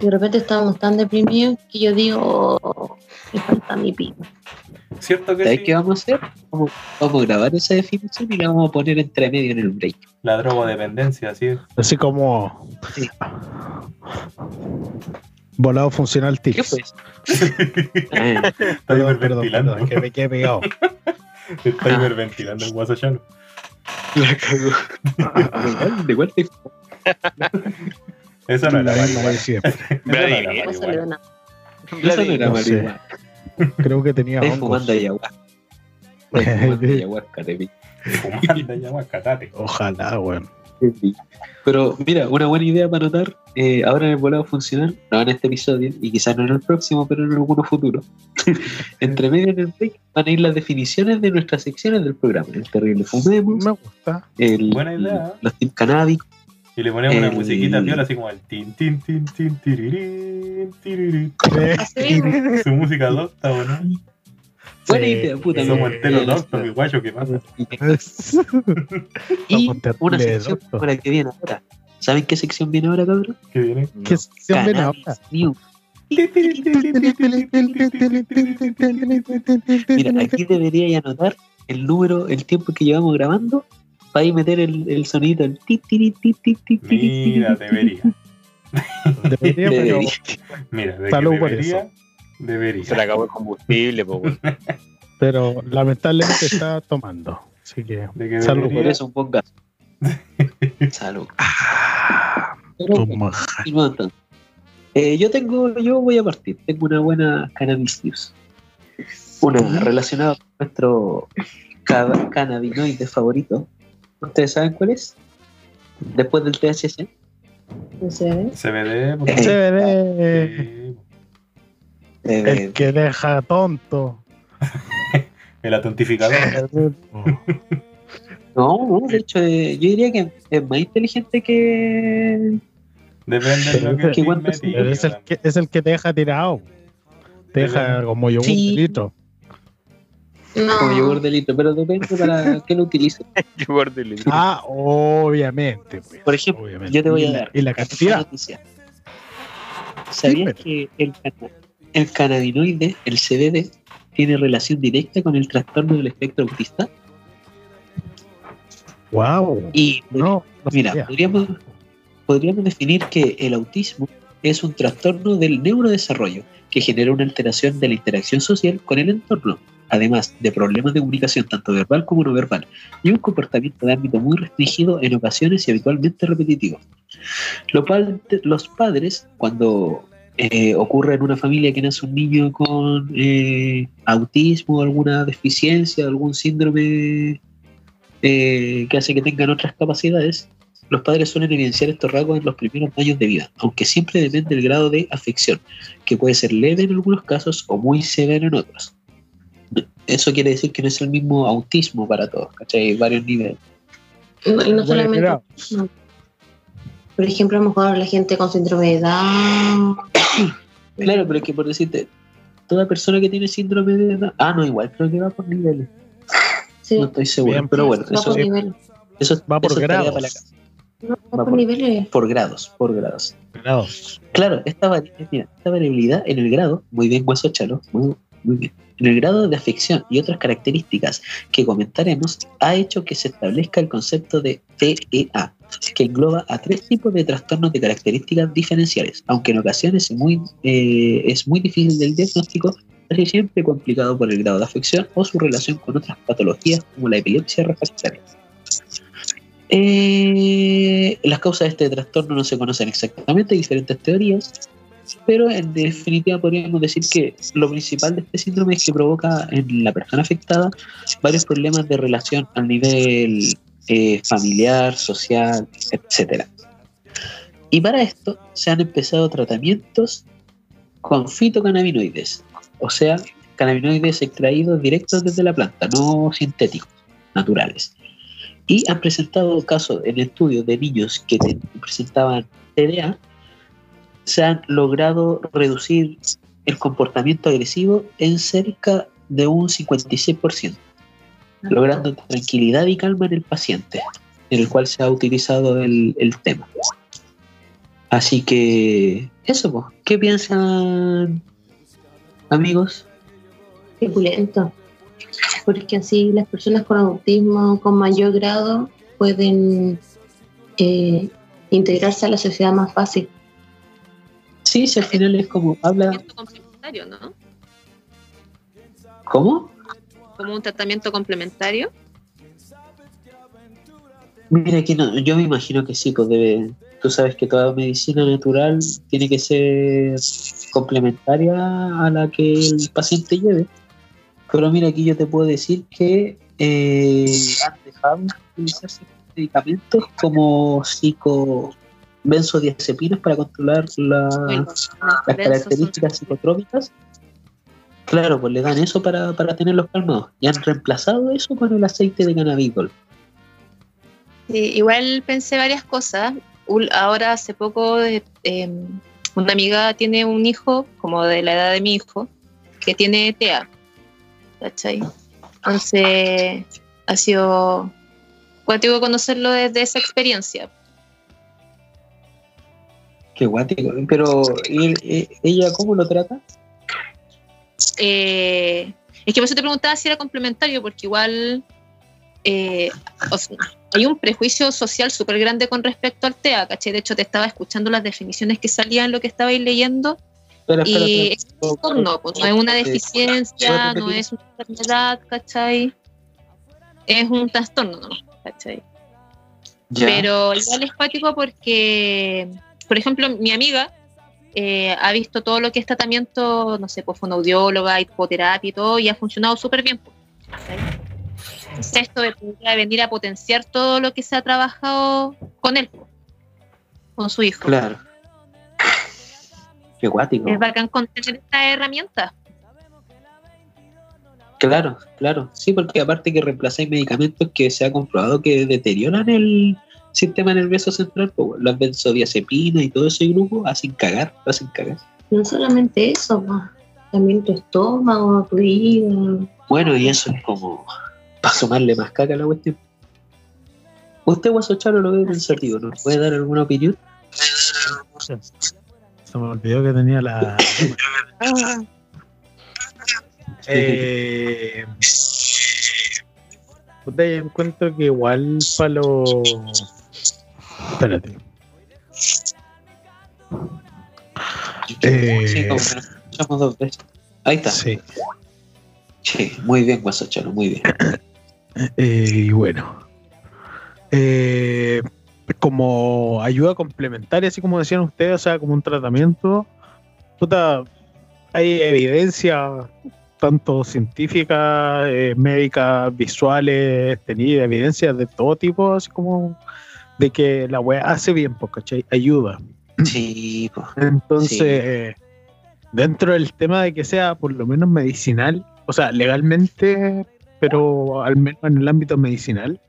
Y de repente estábamos tan deprimidos que yo digo, oh, me falta mi pico. ¿Cierto que ¿sabes sí? qué vamos a hacer? Vamos, vamos a grabar esa definición y la vamos a poner entre medio en el break. La drogodependencia, así es. Así como. Sí. Volado funcional ¿Qué tips. fue eso? Eh, Está hiperventilando. que me quedé pegado. Está Ah. hiperventilando el guasachano. la cagó. ¿De cuál te Eso no era marihuana. siempre. Eso no era marihuana. nada. Esa no era marihuana. Creo que tenía hongos. fumando ayahuasca. Fumando ayahuasca, te vi. Fumando ayahuasca, tate. Ojalá, weón. Pero mira, una buena idea para notar, eh, ahora en el volado funcional, no en este episodio, y quizás no en el próximo, pero en alguno futuro, entre medio en el break van a ir las definiciones de nuestras secciones del programa. El terrible fumemos, Me gusta. el, Buena idea. los tips canábicos, Y le ponemos una musiquita piola así como el tin tin tin tin tirirín, tirirín. Su música adopta, ¿o no? Buena idea, puta. Somos enteros doctos, mi guacho, ¿qué pasa? Y una sección que viene ahora. ¿Saben qué sección viene ahora, cabrón? ¿Qué viene? ¿Qué sección viene ahora? Mira, aquí debería anotar el número, el tiempo que llevamos grabando para ahí meter el, el sonito. El ti, ti, ti, ti, ti, ti, ti, Mira, debería. Debería, pero Debería. Mira, de Salud por debería, eso. debería. Se le acabó el combustible, po, weón. pero lamentablemente está tomando. Así que. De que Salud. Por eso un buen gasto. Salud. Ah, Pero. Eh, yo tengo, yo voy a partir. Tengo una buena cannabis news. Una relacionada con nuestro ca- cannabinoide favorito. ¿Ustedes saben cuál es? Después del THC. Sé. CBD, porque- CBD, Sí, el que deja tonto. el atontificador. no, no, de hecho, eh, yo diría que es más inteligente que. Depende de lo que ¿Qué el cuánto me es? tire, Pero es el que, es el que te deja tirado. Te deja como yogur Sí. de Como yogur de litro, pero depende para qué lo utilices. Yogur de litro. Ah, obviamente. pues, Por ejemplo, obviamente. yo te voy a dar Y la cantidad. noticia. ¿Sabías que el, el cannabinoide, el CBD, tiene relación directa con el trastorno del espectro autista? Wow. Y No, no mira, sabía. podríamos, podríamos definir que el autismo es un trastorno del neurodesarrollo que genera una alteración de la interacción social con el entorno, además de problemas de comunicación tanto verbal como no verbal, y un comportamiento de ámbito muy restringido en ocasiones y habitualmente repetitivo. Los padres, cuando eh, ocurre en una familia que nace un niño con eh, autismo, alguna deficiencia, algún síndrome eh, que hace que tengan otras capacidades, los padres suelen evidenciar estos rasgos en los primeros años de vida, aunque siempre depende del grado de afección, que puede ser leve en algunos casos o muy severo en otros. Eso quiere decir que no es el mismo autismo para todos, ¿cachai? Hay varios niveles. No, y no Bueno, solamente. no. Por ejemplo, a lo mejor la gente con síndrome de Down. Claro, pero es que por decirte, toda persona que tiene síndrome de Down- Ah, no, igual creo que va por niveles. Sí, No estoy seguro, Bien, pero bueno, va eso, por niveles. eso Va por eso grados. para la casa. No, va Va por por- niveles. Por grados, por grados. Grados. Claro, esta, mira, esta variabilidad en el grado, muy bien, Guaso Chalo, muy, muy bien, en el grado de afección y otras características que comentaremos, ha hecho que se establezca el concepto de TEA, que engloba a tres tipos de trastornos de características diferenciales, aunque en ocasiones es muy, eh, es muy difícil del diagnóstico, siempre complicado por el grado de afección o su relación con otras patologías como la epilepsia refractaria. Eh, las causas de este trastorno no se conocen exactamente, hay diferentes teorías, pero en definitiva podríamos decir que lo principal de este síndrome es que provoca en la persona afectada varios problemas de relación a nivel eh, familiar, social, etcétera. Y para esto se han empezado tratamientos con fitocannabinoides, o sea, cannabinoides extraídos directos desde la planta, no sintéticos, naturales. y han presentado casos en estudios de niños que presentaban TDA, se han logrado reducir el comportamiento agresivo en cerca de un 56%, logrando tranquilidad y calma en el paciente, en el cual se ha utilizado el, el tema. Así que, eso, ¿qué piensan, amigos? Qué. Porque así las personas con autismo con mayor grado pueden eh, integrarse a la sociedad más fácil. Sí, si al final es como, habla, complementario, ¿no? ¿cómo? Como un tratamiento complementario. Mira que no, yo me imagino que sí, pues debe, tú sabes que toda medicina natural tiene que ser complementaria a la que el paciente lleve. Pero mira, aquí yo te puedo decir que eh, han dejado de utilizarse medicamentos como psico benzodiazepinas para controlar la- Bueno, las características psicotrópicas. Claro, pues le dan eso para, para tenerlos calmados. Y han reemplazado eso con el aceite de cannabidol. Sí, igual pensé varias cosas. Ahora, hace poco, eh, eh, una amiga tiene un hijo, como de la edad de mi hijo, que tiene TEA. ¿Cachai? Entonces, ha sido cuático conocerlo desde esa experiencia. Qué guático. Pero, ¿y- y- ¿ella cómo lo trata? Eh, es que por eso te preguntaba si era complementario, porque igual eh, o sea, hay un prejuicio social súper grande con respecto al TEA, ¿cachai? De hecho, te estaba escuchando las definiciones que salían, lo que estabais leyendo, espera, y espera. es un pues no es una Eh, deficiencia, ¿puedes no es una enfermedad, ¿cachai? Es un trastorno, ¿no? ¿cachai? Ya. Pero igual es cuático porque, por ejemplo, mi amiga eh, ha visto todo lo que es tratamiento, no sé, pues fonoaudióloga, hipoterapia y todo, y ha funcionado súper bien. pues. Entonces, esto de venir a potenciar todo lo que se ha trabajado con él, pues, con su hijo. Claro. Qué guático. Es bacán con tener esta herramienta. Claro, claro. Sí, porque aparte que reemplazáis medicamentos que se ha comprobado que deterioran el sistema nervioso central, pues, las benzodiazepinas y todo ese grupo hacen cagar, lo hacen cagar. No solamente eso, ma, también tu estómago, tu hígado. Bueno, y eso es como para sumarle más caca a la cuestión. Usted, Guasocharo, lo ve pensativo, ¿nos puede dar alguna opinión? Se me olvidó que tenía la. eh, puta, yo encuentro que igual para los. Espérate. Eh, Sí, como que nos escuchamos dos veces. Ahí está. Sí. Sí, muy bien, Guasocharo, muy bien. Eh, y bueno. Eh, como ayuda complementaria, así como decían ustedes, o sea, como un tratamiento. Puta, hay evidencia, tanto científica, eh, médica, visuales, tenía evidencias de todo tipo, así como de que la weá hace bien, ¿cachai? Ayuda. Sí. Entonces, Sí. eh, dentro del tema de que sea por lo menos medicinal, o sea, legalmente, pero al menos en el ámbito medicinal,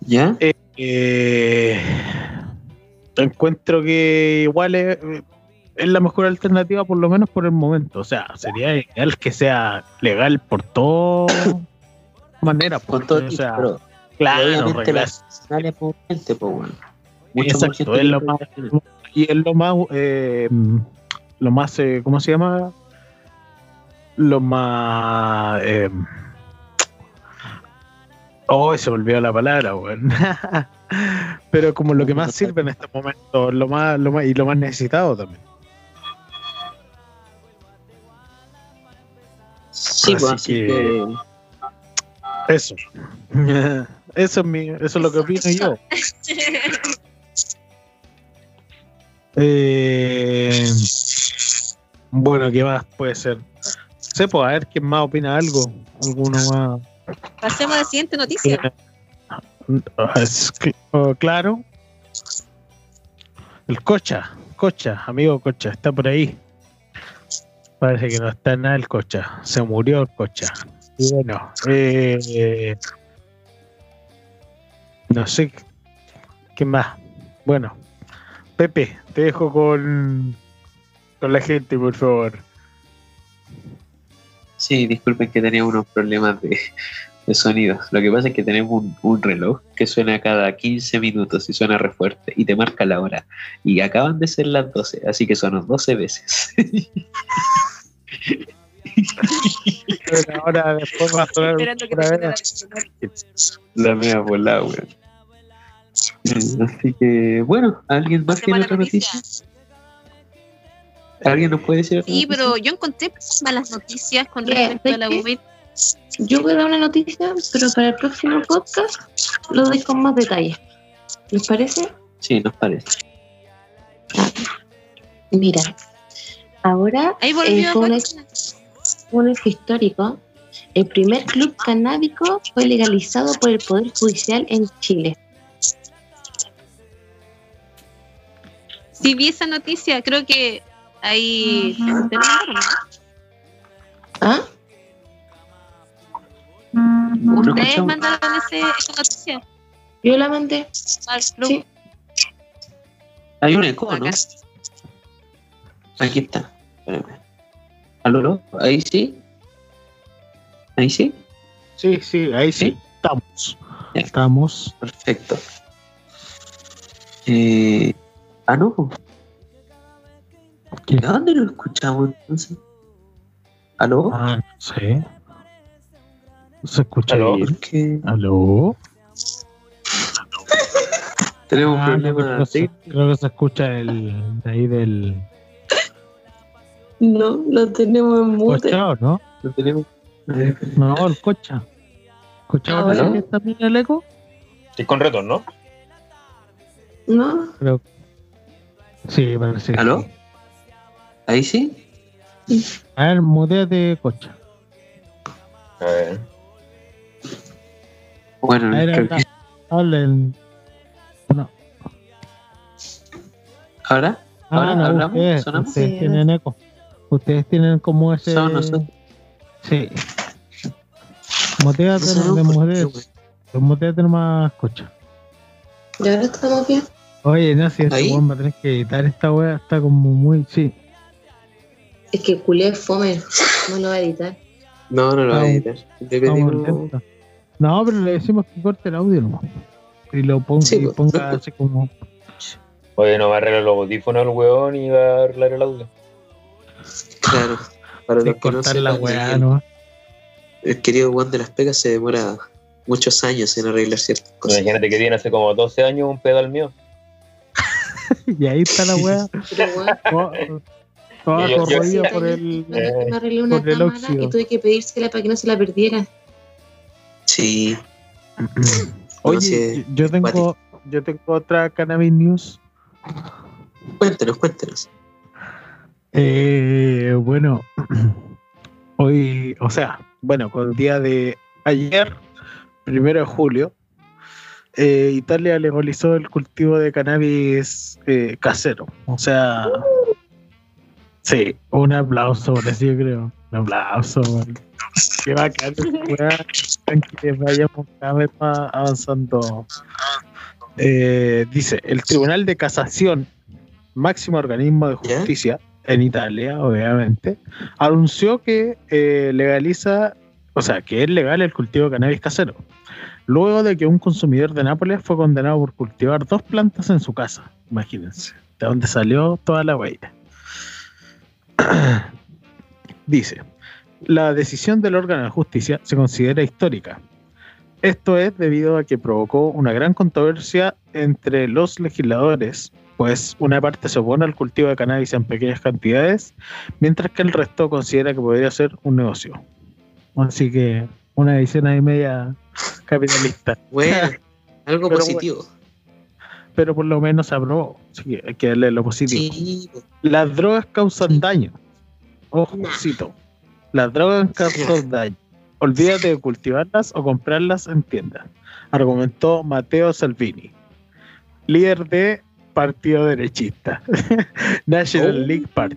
¿Ya? eh, encuentro que igual es, es la mejor alternativa, por lo menos por el momento. O sea, sería ideal que sea legal por todas maneras. Pues, todo o sea, pero reglas- las gente, pues bueno. Exacto, gente es lo más- y es lo más eh, lo más eh, ¿cómo se llama? lo más eh, oh se me olvidó la palabra weón. pero como lo que más sirve en este momento lo más, lo más y lo más necesitado también Sí, pues Así así que- que eso eso es mi eso es lo que opino yo Eh, bueno, ¿qué más puede ser? sé, pues, a ver quién más opina algo. Alguno más. Pasemos a la siguiente noticia. Es cl- oh, claro. El Cocha, Cocha, amigo Cocha, está por ahí. Parece que no está nada el Cocha. Se murió el Cocha. Y bueno, eh, No sé. ¿Qué más? Bueno, Pepe, te dejo con, con la gente, por favor. Sí, disculpen que tenía unos problemas de, de sonido. Lo que pasa es que tenemos un, un reloj que suena cada 15 minutos y suena re fuerte y te marca la hora. Y acaban de ser las 12, así que sonó 12 veces. Pero ahora después va a sonar Esperando que la mea volada, weón. Así que, bueno, ¿alguien más tiene otra noticia? ¿Alguien nos puede decir otra Sí, noticia? pero yo encontré malas noticias con ¿Qué? respecto a la. COVID. Yo voy a dar una noticia, pero para el próximo podcast lo doy con más detalle. ¿Les parece? Sí, nos parece. Mira, ahora Ahí eh, fue un, un hecho histórico. El primer club canábico fue legalizado por el Poder Judicial en Chile. Sí, vi esa noticia. Creo que ahí. ¿Te la mandaron, no? ¿Ah? No Ustedes mandaron ese, esa noticia Yo la mandé. al club. Sí. Hay un eco, ¿no? Acá. Aquí está. Espérame. ¿Aló, aló? ¿Ahí sí? ¿Ahí sí? Sí, sí, ahí sí. ¿Sí? Estamos. Ya. Estamos. Perfecto. Eh, ah, no. ¿Qué? ¿De dónde lo escuchamos entonces? ¿Aló? Ah, no sé. ¿Se escucha ¿Aló? bien? ¿Aló? Tenemos un Ah, no, problema creo, que se, creo que se escucha el de ahí del No, lo tenemos en mute. cocha, ¿o ¿no? No tenemos. No, el cocha. ¿Cocha Ah, que bien el eco? Sí, con retorno. No, Creo. Sí, parece ¿Aló? ¿Ahí sí? A ver, muteate, cocha. A ver. Bueno, A ver, creo habla, que- hablen. No. ¿ahora? Ah, ¿Ahora no, hablamos? ustedes, ¿Sonamos? ustedes Sí, tienen eco. Ustedes tienen como ese. Somos nosotros. Sí. Muteate, No no, muteate, muteate nomás, cocha. y ahora estamos bien. Oye, no, si este ¿Ahí? weón va a tener que editar esta wea, está como muy. Sí. Es que culé es fome, no lo va a editar. No, no lo voy a editar. Pedimos-. No, pero le decimos que corte el audio nomás. Y lo ponga, Sí, y pues. ponga así como. Oye, no va a arreglar los audífonos el weón y va a arreglar el audio. Claro. Para los que no cortar la weá, el, ¿no? el querido Juan de las Pegas se demora muchos años en arreglar ciertas cosas. Imagínate que tiene hace como 12 años un pedal mío. Y ahí está la bueno, toda- corroída por el. me, arreglé una por el cámara óxido. y tuve que pedírsela para que no se la perdiera. Sí. Oye, sí, yo tengo, yo tengo otra cannabis news. Cuéntanos, cuéntanos. Eh, bueno, hoy, o sea, bueno, con el día de ayer, primero de julio, eh, Italia legalizó el cultivo de cannabis eh, casero. O sea, sí, un aplauso por eso yo creo. Un aplauso. Qué bacán, que vayamos cada vez más avanzando. Eh, dice, el Tribunal de Casación, máximo organismo de justicia en Italia, obviamente, anunció que eh, legaliza, o sea, que es legal el cultivo de cannabis casero, luego de que un consumidor de Nápoles fue condenado por cultivar dos plantas en su casa, imagínense, de donde salió toda la huella. Dice, la decisión del órgano de justicia se considera histórica. Esto es debido a que provocó una gran controversia entre los legisladores, pues una parte se opone al cultivo de cannabis en pequeñas cantidades, mientras que el resto considera que podría ser un negocio. Así que una visión ahí media capitalista, Bueno, algo Pero positivo. pero por lo menos se aprobó. Que hay que darle lo positivo. Sí, Las drogas causan Sí. daño. Ojo, Nah. cito. Las drogas causan daño. Olvídate de cultivarlas o comprarlas en tiendas. Argumentó Mateo Salvini, líder de Partido Derechista, National Oh. League Party.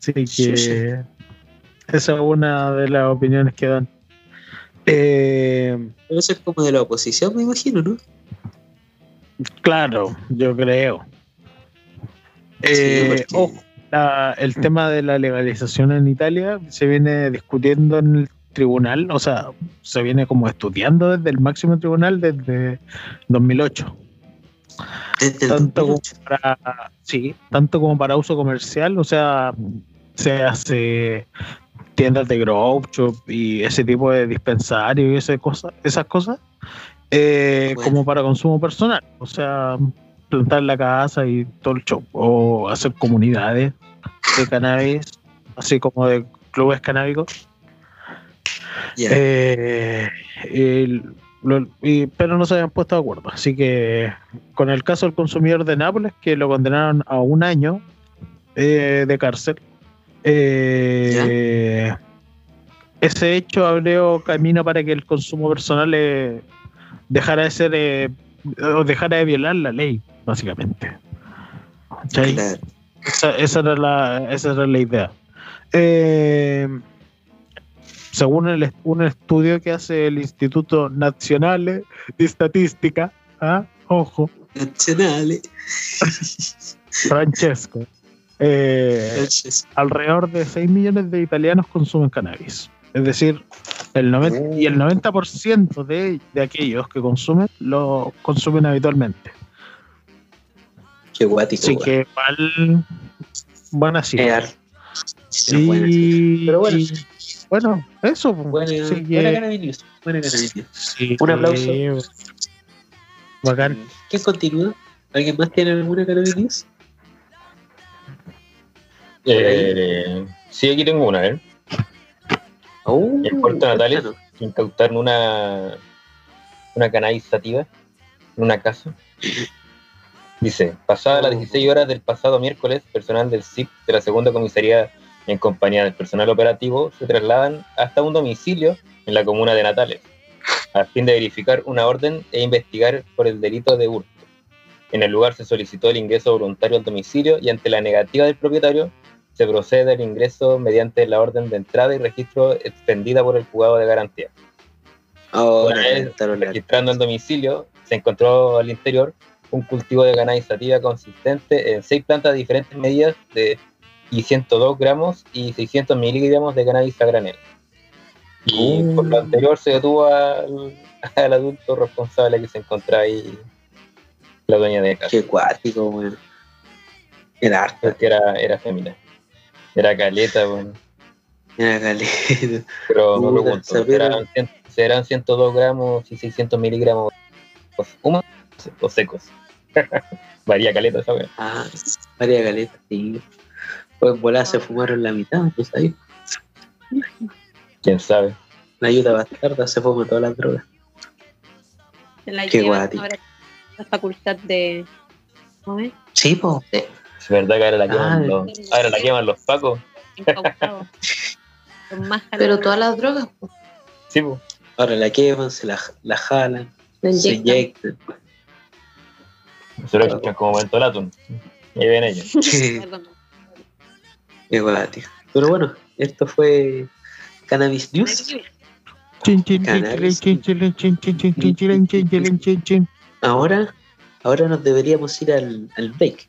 Así que esa es una de las opiniones que dan. Eh, eso es como de la oposición, me imagino, ¿no? claro, yo creo. Eh, porque- ojo, la- el tema de la legalización en Italia se viene discutiendo en el tribunal, o sea, se viene como estudiando desde el máximo tribunal desde 2008. Desde tanto como 2008. para sí, tanto como para uso comercial, o sea, se hace tiendas de grow shop y ese tipo de dispensarios y ese cosa, esas cosas, eh, Bueno. como para consumo personal, o sea, plantar la casa y todo el show, o hacer comunidades de cannabis, así como de clubes canábicos. Eh, el- lo- y- pero no se habían puesto de acuerdo. Así que con el caso del consumidor de Nápoles, que lo condenaron a un año eh, de cárcel, eh, ese hecho abrió camino para que el consumo personal eh, dejara de ser eh, o dejara de violar la ley, básicamente. Esa, esa era la, esa era la idea. Según el un estudio que hace el Instituto Nacional de Estadística, ¿ah? ojo, Nacionales. Francesco, eh, alrededor de 6 millones de italianos consumen cannabis. Es decir, el 90, y el 90% de, de aquellos que consumen lo consumen habitualmente. Qué guático. Así que igual buena cifra. Sí, Pero bueno. y, bueno, eso. pues. Buena, Cannabis News. Buena Cannabis News. sí, Un aplauso. Bacán. ¿Quién continúa? ¿Alguien más tiene alguna Cannabis News? Eh, sí, aquí tengo una, ¿eh? Oh, En Puerto Natales incautaron una, una cannabis sativa en una casa. Dice, pasada las 16 horas del pasado miércoles, personal del CIP de la segunda comisaría en compañía del personal operativo se trasladan hasta un domicilio en la comuna de Natales, a fin de verificar una orden e investigar por el delito de hurto. En el lugar se solicitó el ingreso voluntario al domicilio y ante la negativa del propietario se procede al ingreso mediante la orden de entrada y registro expendida por el juzgado de garantía. Ahora Una vez registrando el domicilio, se encontró al interior un cultivo de cannabis sativa consistente en seis plantas de diferentes medidas de y 102 gramos y 600 miligramos de cannabis a granel. Y Oh. por lo anterior se detuvo al, al adulto responsable que se encontraba ahí, la dueña de casa, Qué cuático, weón. Era harta. que era, era fémina. Era caleta, bueno. Era caleta. pero me Puta, pregunto. ¿serán, serán 102 gramos y 600 miligramos húmedos o secos? Varía caleta esa wea. Ah, María Caleta, sí. Pues volada se fumaron la mitad, ¿tú sabes? quién sabe. La ayuda bastarda se fuma todas las drogas. Se la Qué guati. ahora la facultad de. ¿cómo es? Sí, po. Es verdad que ahora la queman, ah, los, ahora la queman los pacos. Pero todas las drogas. Sí, pues. Ahora la queman, se la, la jalan, se inyectan. Se lo echan como mentolatum. Ahí ven ellos. Igual, tío. Pero bueno, esto fue Cannabis News. Ahora, ahora nos deberíamos ir al, al break.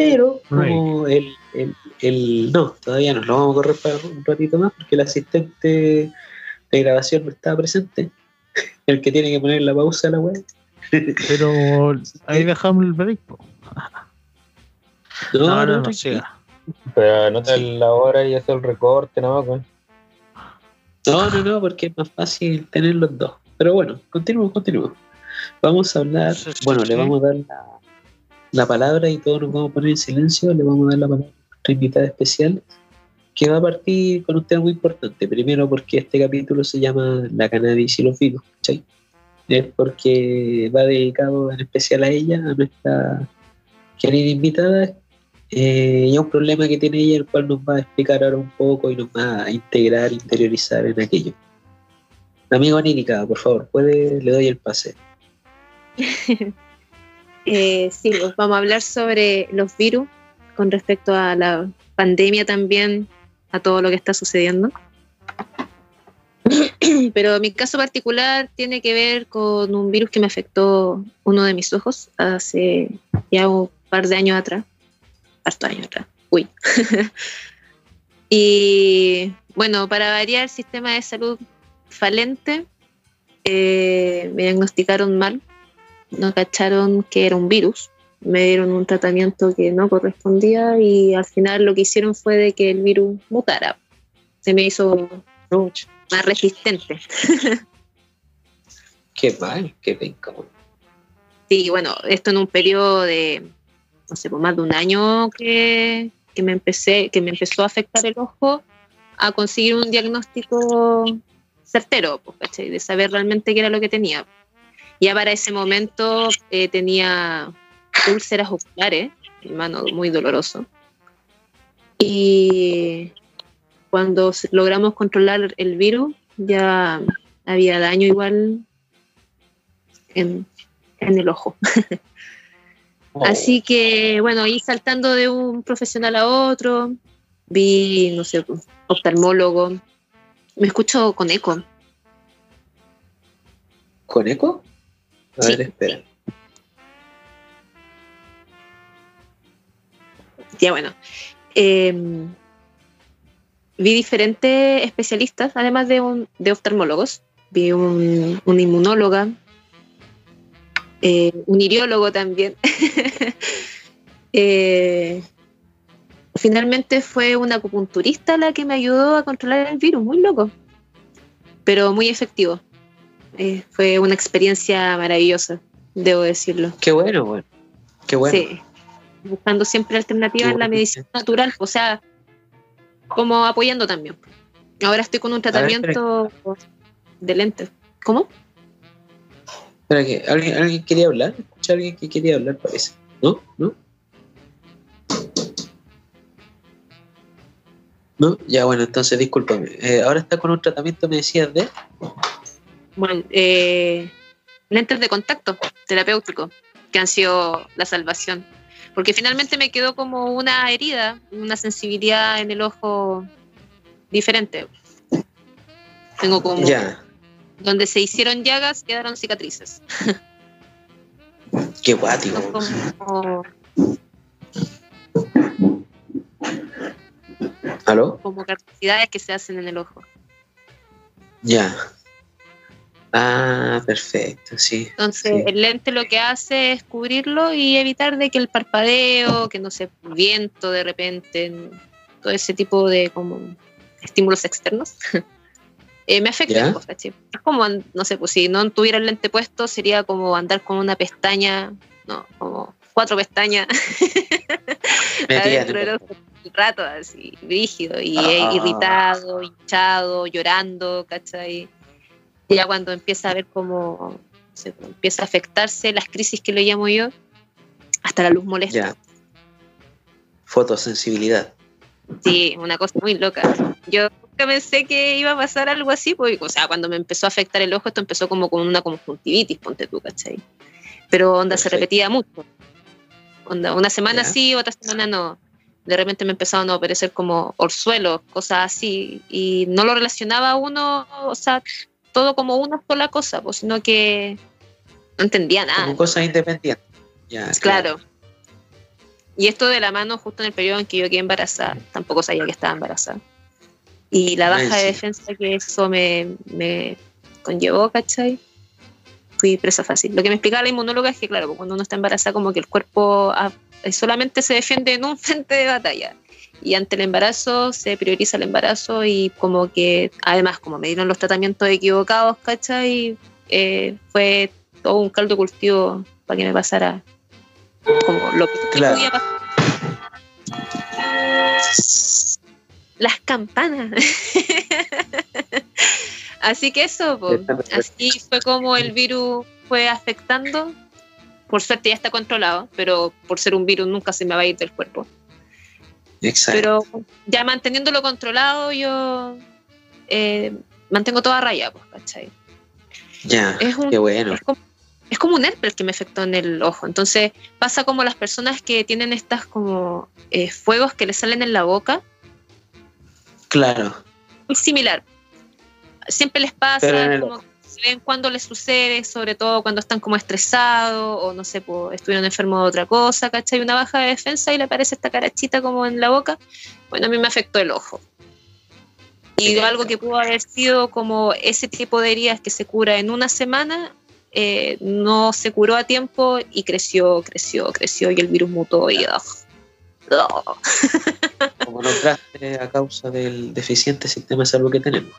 Pero como el, el, el- No, todavía no, lo vamos a correr para un ratito más porque el asistente de grabación no estaba presente. El que tiene que poner la pausa a la web. Pero ahí dejamos el break. po. No, No, no, no, no, siga. Pero anota la hora y hace el recorte, nada más, weón. No, no, no, porque es más fácil tener los dos. Pero bueno, continuemos, continuemos. Vamos a hablar, Sí, sí, bueno, sí. le vamos a dar la, la palabra y todos nos vamos a poner en silencio. Le vamos a dar la palabra a nuestra invitada especial, que va a partir con un tema muy importante. Primero, porque este capítulo se llama La cannabis y los vinos, ¿cachai? Es porque va dedicado en especial a ella, a nuestra querida invitada, eh, y a un problema que tiene ella, el cual nos va a explicar ahora un poco y nos va a integrar, interiorizar en aquello. Amigo Anínica, por favor, puede, le doy el pase. Eh, sí, pues vamos a hablar sobre los virus con respecto a la pandemia también, a todo lo que está sucediendo. Pero mi caso particular tiene que ver con un virus que me afectó uno de mis ojos hace ya un par de años atrás. Harto años atrás. Uy. y bueno, para variar, el sistema de salud falente, eh, me diagnosticaron mal. No cacharon que era un virus. Me dieron un tratamiento que no correspondía y al final lo que hicieron fue de que el virus mutara. Se me hizo más resistente. Qué mal, qué weón. Sí, bueno, esto en un periodo de, no sé, por más de un año que, que me empecé, que me empezó a afectar el ojo, a conseguir un diagnóstico certero, pues, ¿cachai? de saber realmente qué era lo que tenía. Ya para ese momento eh, tenía úlceras oculares, hermano, muy doloroso. Y cuando logramos controlar el virus, ya había daño igual en, en el ojo. Oh, Así que, bueno, ir saltando de un profesional a otro, vi, no sé, oftalmólogo. Me escucho con eco. ¿Con eco? A Sí. ver, espera. Ya bueno. Eh, vi diferentes especialistas, además de, un, de oftalmólogos. Vi un, una inmunóloga, eh, un iriólogo también. Eh, finalmente fue una acupunturista la que me ayudó a controlar el virus, muy loco, pero muy efectivo. Eh, fue una experiencia maravillosa, debo decirlo. Qué bueno, bueno. Qué bueno. Sí. Buscando siempre alternativas en la medicina natural, o sea, como apoyando también. Ahora estoy con un ver, tratamiento de lentes. ¿Cómo? Espera que alguien, alguien quería hablar. Escuché a alguien que quería hablar, parece. ¿No? ¿No? ¿No? Ya, bueno, entonces discúlpame. Eh, ahora está con un tratamiento, me decías, de. Bueno, eh, lentes de contacto terapéutico, que han sido la salvación. Porque finalmente me quedó como una herida, una sensibilidad en el ojo diferente. Tengo como donde se hicieron llagas, quedaron cicatrices. Qué guático. Como, ¿Aló? como carnosidades que se hacen en el ojo. Ya. Ah, perfecto, sí. Entonces, Sí. el lente lo que hace es cubrirlo y evitar de que el parpadeo, que no sé, viento de repente, todo ese tipo de como estímulos externos, eh, me afecten. Pues. Es como, no sé, pues si no tuviera el lente puesto, sería como andar con una pestaña, no, como cuatro pestañas adentro del rato, así, rígido, y Ah. irritado, hinchado, llorando, ¿cachai? Y ya cuando empieza a ver cómo pues, empieza a afectarse las crisis que le llamo yo, hasta la luz molesta. Ya. Fotosensibilidad. Sí, una cosa muy loca. Yo nunca pensé que iba a pasar algo así, porque, o sea, cuando me empezó a afectar el ojo, esto empezó como con una conjuntivitis, ponte tú, ¿cachai? Pero onda se repetía mucho. Onda, una semana Ya. sí, otra semana no. De repente me empezaron a aparecer como orzuelos, cosas así, y no lo relacionaba uno, o sea, todo como una sola cosa, pues, sino que no entendía nada. Como cosas independientes. Ya. Claro. Y esto de la mano justo en el periodo en que yo quedé embarazada, tampoco sabía que estaba embarazada. Y la baja Ay, de defensa que eso me, me conllevó, ¿cachai? Fui presa fácil. Lo que me explicaba la inmunóloga es que, claro, pues, cuando uno está embarazada, como que el cuerpo solamente se defiende en un frente de batalla. Y ante el embarazo se prioriza el embarazo y como que, además, como me dieron los tratamientos equivocados, ¿cachai? Eh, fue todo un caldo cultivo para que me pasara como lo que Claro. podía pasar. Las campanas. Así que eso, así fue como el virus fue afectando. Por suerte ya está controlado, pero por ser un virus nunca se me va a ir del cuerpo. Exacto. Pero ya manteniéndolo controlado, yo eh, mantengo toda raya, pues, ¿cachai? ya. es un- Qué bueno. Es como, es como un herpes que me afectó en el ojo. Entonces pasa como las personas que tienen estas como eh, fuegos que les salen en la boca, Claro. muy similar. siempre les pasa, como ven cuando les sucede, sobre todo cuando están como estresados o no sé, pues, estuvieron enfermos de otra cosa, ¿cachai? Una baja de defensa y le aparece esta carachita como en la boca. Bueno, a mí me afectó el ojo. Y algo que pudo haber sido como ese tipo de heridas que se cura en una semana, eh, no se curó a tiempo y creció, creció, creció y el virus mutó y... Ugh. Como nombraste a causa del deficiente sistema de salud que tenemos.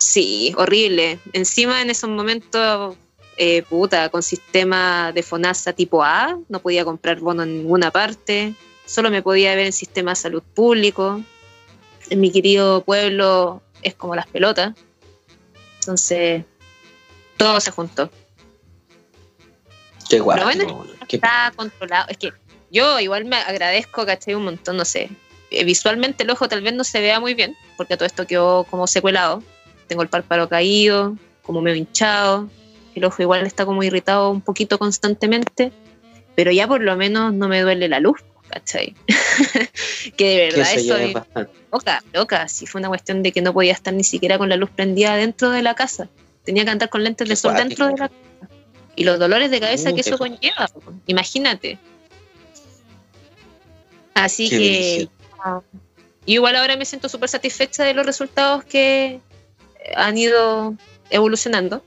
Sí, horrible. Encima en esos momentos, eh, puta, con sistema de FONASA tipo A, no podía comprar bono en ninguna parte, solo me podía ver en sistema de salud público. En mi querido pueblo es como las pelotas. Entonces, todo se juntó. Qué guapo. bueno, qué- Está controlado. Es que yo igual me agradezco, ¿cachai? Un montón, no sé. Eh, Visualmente el ojo tal vez no se vea muy bien, porque todo esto quedó como secuelado. Tengo el párpado caído, como medio hinchado. El ojo igual está como irritado un poquito constantemente, pero ya por lo menos no me duele la luz, ¿cachai? que de verdad eso es loca, loca. Si fue una cuestión de que no podía estar ni siquiera con la luz prendida dentro de la casa. Tenía que andar con lentes de sol dentro de la casa. Y los dolores de cabeza Uh, que eso conlleva, imagínate. Así Qué que ah, yo igual ahora me siento súper satisfecha de los resultados que han ido evolucionando,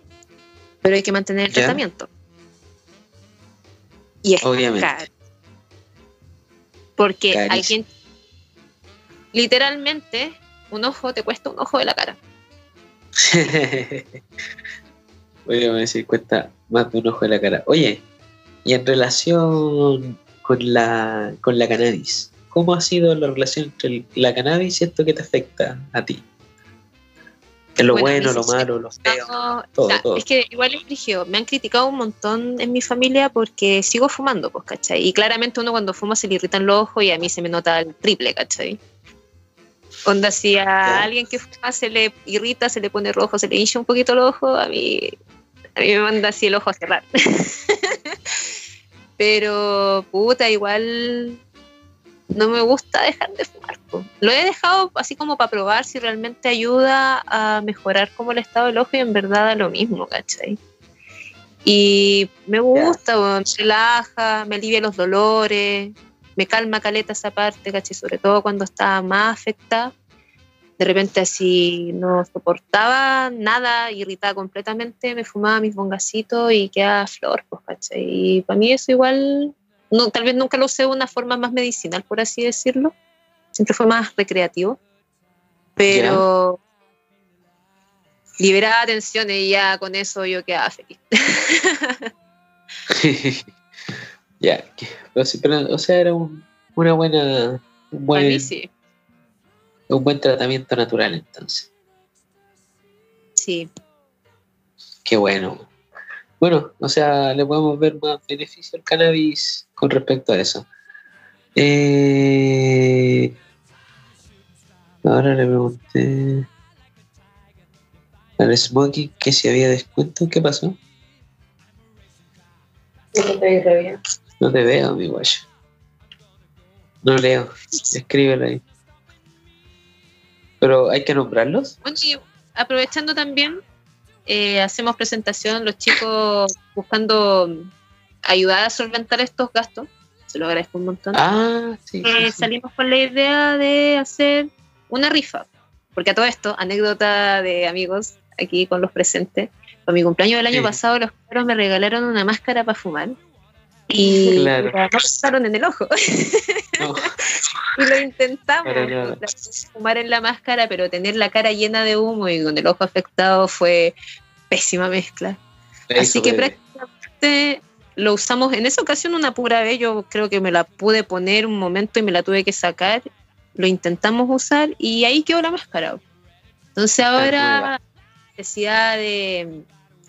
pero hay que mantener el Ya. tratamiento. Y es Obviamente. caro. Porque Carísimo. alguien, literalmente, un ojo te cuesta un ojo de la cara. Voy a decir, cuesta más de un ojo de la cara. Oye, y en relación con la, con la cannabis, ¿cómo ha sido la relación entre la cannabis y esto que te afecta a ti? En lo Bueno, lo malo, lo feo. No, todo, o sea, todo. Es que igual es rígido. Me han criticado un montón en mi familia porque sigo fumando, pues, ¿cachai? Y claramente uno cuando fuma se le irritan los ojos y a mí se me nota el triple, ¿cachai? Onda, si a alguien que fuma se le irrita, se le pone rojo, se le hincha un poquito los ojos, a mí, a mí me manda así el ojo a cerrar. Pero, puta, igual no me gusta dejar de fumar. po. Lo he dejado así como para probar si realmente ayuda a mejorar como el estado del ojo y en verdad da lo mismo, ¿cachai? Y me gusta, me relaja, me alivia los dolores, me calma caleta esa parte, ¿cachai? Sobre todo cuando estaba más afectada. De repente así no soportaba nada, irritada completamente, me fumaba mis bongacitos y quedaba flor, pues, ¿cachai? Y para mí eso igual no, tal vez nunca lo usé de una forma más medicinal, por así decirlo. Siempre fue más recreativo. Pero liberaba tensiones y ya con eso yo quedaba feliz. ya, que- pero o sea, era un, una buena, un Para mí buen, sí. un buen tratamiento natural entonces. Sí. Qué bueno. Bueno, o sea, le podemos ver más beneficio al cannabis con respecto a eso. Eh, ahora le pregunté al Smoking que si había descuento. ¿Qué pasó? No te veo, mi guayo. No leo. Escríbelo ahí. Pero hay que nombrarlos. Bueno, y aprovechando también, eh, hacemos presentación, los chicos buscando ayudar a solventar estos gastos. Se lo agradezco un montón. Ah, sí. sí, Eh, sí. salimos con la idea de hacer una rifa. Porque a todo esto, anécdota de amigos aquí con los presentes. Para mi cumpleaños del año Sí. pasado, los cabros me regalaron una máscara para fumar. Y Claro. no pasaron en el ojo. No. y lo intentamos. Fumar en la máscara, pero tener la cara llena de humo y con el ojo afectado fue pésima mezcla. La Así que bebé. prácticamente lo usamos en esa ocasión una pura vez. Yo creo que me la pude poner un momento y me la tuve que sacar. Lo intentamos usar y ahí quedó la máscara. Entonces ahora, necesidad de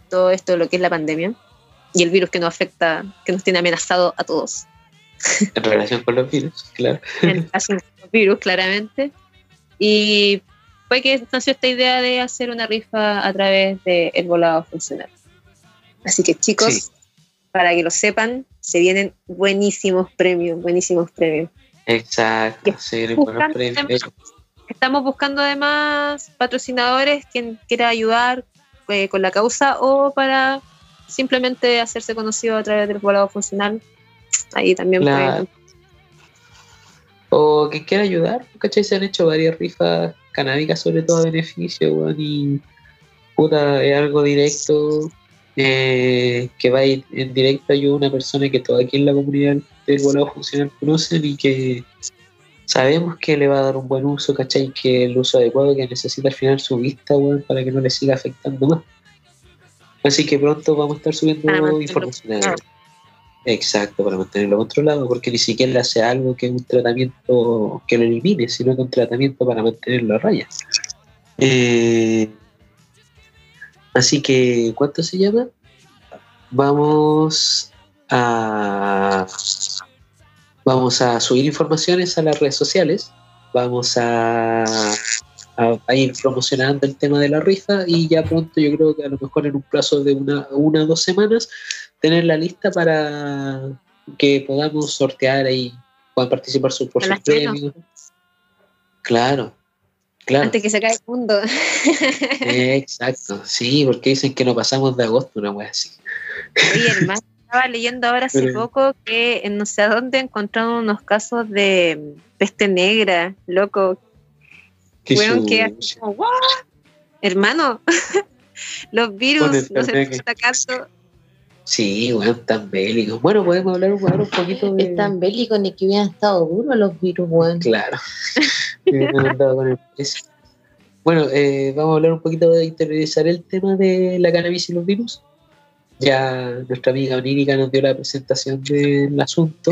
todo esto, de lo que es la pandemia y el virus que nos afecta, que nos tiene amenazado a todos. En relación con los virus, claro. en el caso de los virus, claramente. Y fue que nació esta idea de hacer una rifa a través del volado funcional. Así que chicos, Sí. para que lo sepan, se vienen buenísimos premios, buenísimos premios. Exacto. Se vienen buenos premios. estamos buscando además patrocinadores quien quiera ayudar eh, con la causa o para simplemente hacerse conocido a través del volado funcional. Ahí también Claro. O que quiera ayudar, ¿cachai? Se han hecho varias rifas canábicas, sobre todo a beneficio, weón, y puta, es algo directo, eh, que va a ir en directo ayuda a una persona que toda aquí en la comunidad del volado funcional conocen y que sabemos que le va a dar un buen uso, ¿cachai? Que el uso adecuado que necesita al final su vista, weón, para que no le siga afectando más. Así que pronto vamos a estar subiendo mantenerlo información. Exacto, para mantenerlo controlado, porque ni siquiera hace algo que un tratamiento que lo elimine, sino que un tratamiento para mantenerlo a raya. Eh, así que, ¿cuánto se llama? Vamos a vamos a subir informaciones a las redes sociales, vamos a ir promocionando el tema de la rifa y ya pronto yo creo que a lo mejor en un plazo de una, una o dos semanas tener la lista para que podamos sortear ahí, puedan participar su, por sus premios. Claro, claro. Antes que se caiga el mundo. Eh, Exacto, sí, porque dicen que no pasamos de agosto, una wea así. Oye, hermano, estaba leyendo ahora hace Pero- poco que en no sé a dónde encontraron unos casos de peste negra, loco. Weón, que como. Hermano, los virus Fernet están atacando. Sí, weón, tan bélicos. Bueno, podemos hablar un, un poquito de. Están bélicos ni que hubieran estado duros los virus, weón. Claro. Con el. Bueno, eh, vamos a hablar un poquito de interiorizar el tema de la cannabis y los virus. Ya nuestra amiga Onírica nos dio la presentación del asunto.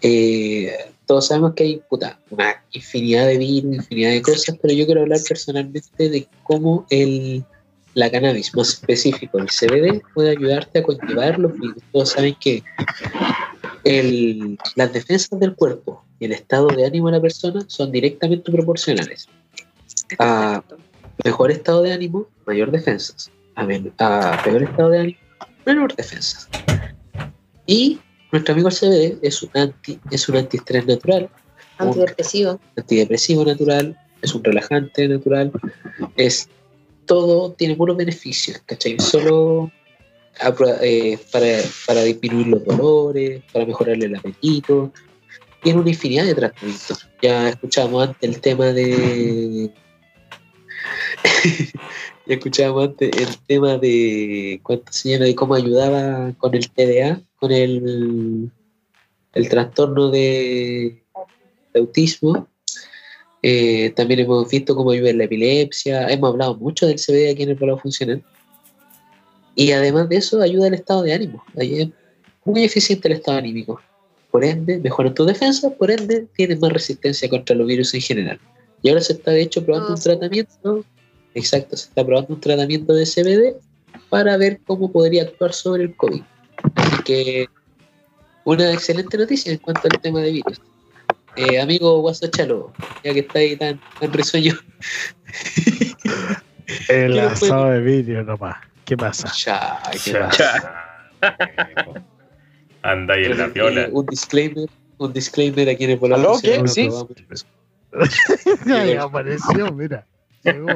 Eh, todos sabemos que hay puta, una infinidad de virus, infinidad de cosas, pero yo quiero hablar personalmente de cómo el, la cannabis, más específico, el CBD, puede ayudarte a virus. Todos saben que el- las defensas del cuerpo y el estado de ánimo de la persona son directamente proporcionales. A mejor estado de ánimo, mayor defensas. A, men- a peor estado de ánimo, menor defensas. Y nuestro amigo el CBD es un, anti, es un antiestrés natural, Antidepresivo. antidepresivo natural, es un relajante natural, es todo, tiene puros beneficios, ¿cachai? Solo eh, para, para disminuir los dolores, para mejorarle el apetito, tiene una infinidad de tratamientos. Ya escuchábamos antes el tema de. ya escuchábamos antes el tema de. ¿Cuánto se llama? De cómo ayudaba con el TDA, con el, el trastorno de autismo. Eh, también hemos visto cómo ayuda en la epilepsia. Hemos hablado mucho del CBD aquí en el Polo Funcional. Y además de eso, ayuda al estado de ánimo. Es muy eficiente el estado anímico. Por ende, mejoran tu defensa, por ende, tienes más resistencia contra los virus en general. Y ahora se está, de hecho, probando Oh, un sí. tratamiento. Exacto, se está probando un tratamiento de CBD para ver cómo podría actuar sobre el COVID. Así que, una excelente noticia en cuanto al tema de virus. Eh, amigo Guasochalo, ya que está ahí tan, tan risueño, El ¿Qué asado de vídeo nomás. ¿Qué pasa? ya, qué Ya. pasa. Anda ahí en la Eh, piola. un disclaimer, un disclaimer aquí en el Polo ¿Aló? ¿Qué? ¿Sí? Ya apareció, mira. Llegó.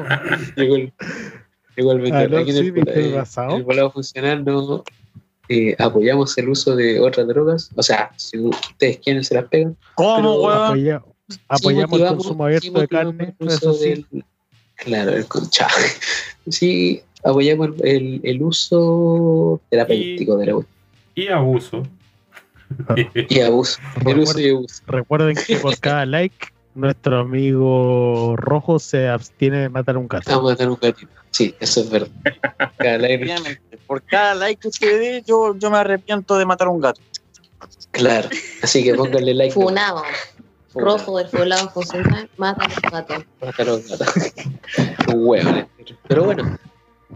Llegó el, llegó el vendedor. Aló, Aquí en sí, el, eh, en volado funcional no eh, apoyamos el uso de otras drogas. O sea, si ustedes quieren se las pegan. ¿Cómo, weón? Sí apoyamos el consumo sí abierto de carne. el uso Eso sí. del- claro, el concha. Sí, apoyamos el, el- el uso terapéutico de la web. Y abuso. Y abuso. El uso y abuso. Recuerden que por cada like, nuestro amigo rojo se abstiene de matar un gato. Vamos a matar un gatito. Sí, eso es verdad. Cada like- Efectivamente. Por cada like que usted dé, yo, yo me arrepiento de matar un gato. claro. Así que pónganle like. Funado. Rojo del poblado funcional, mata a los gatos. Matar a un gato. un huevo. Pero bueno.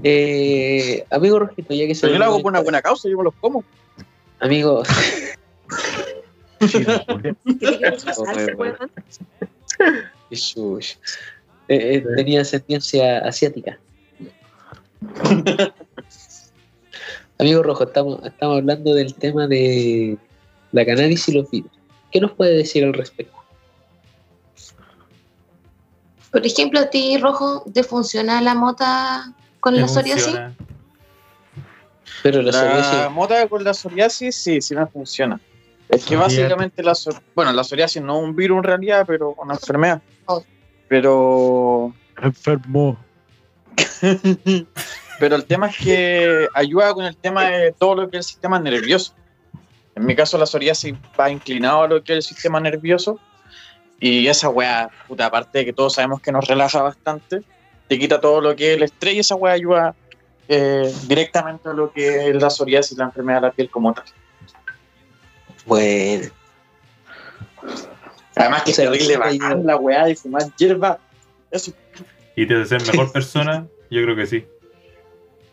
Eh, amigo Rojito, ya que se Pero yo lo hago por una buena causa, yo me los como. Amigo. Jesús. Eh, eh, tenía ascendencia asiática. Amigo Rojo, estamos, estamos hablando del tema de la cannabis y los virus. ¿Qué nos puede decir al respecto? Por ejemplo, a ti, Rojo, ¿te funciona la mota con la ¿Te psoriasis? funciona? Pero la La psoriasis, mota con la psoriasis sí, sí me funciona. Es que básicamente la psor- bueno, la psoriasis no es un virus en realidad, pero una enfermedad. Oh. Pero Enfermo. pero el tema es que ayuda con el tema de todo lo que es el sistema nervioso. En mi caso la psoriasis va inclinado a lo que es el sistema nervioso y esa weá, puta, aparte de que todos sabemos que nos relaja bastante, te quita todo lo que es el estrés y esa weá ayuda eh, directamente a lo que es la psoriasis, la enfermedad de la piel como tal. bueno, Además que O sea, es terrible la weá de fumar hierba. Eso ¿Y te hace ser mejor persona? Yo creo que sí.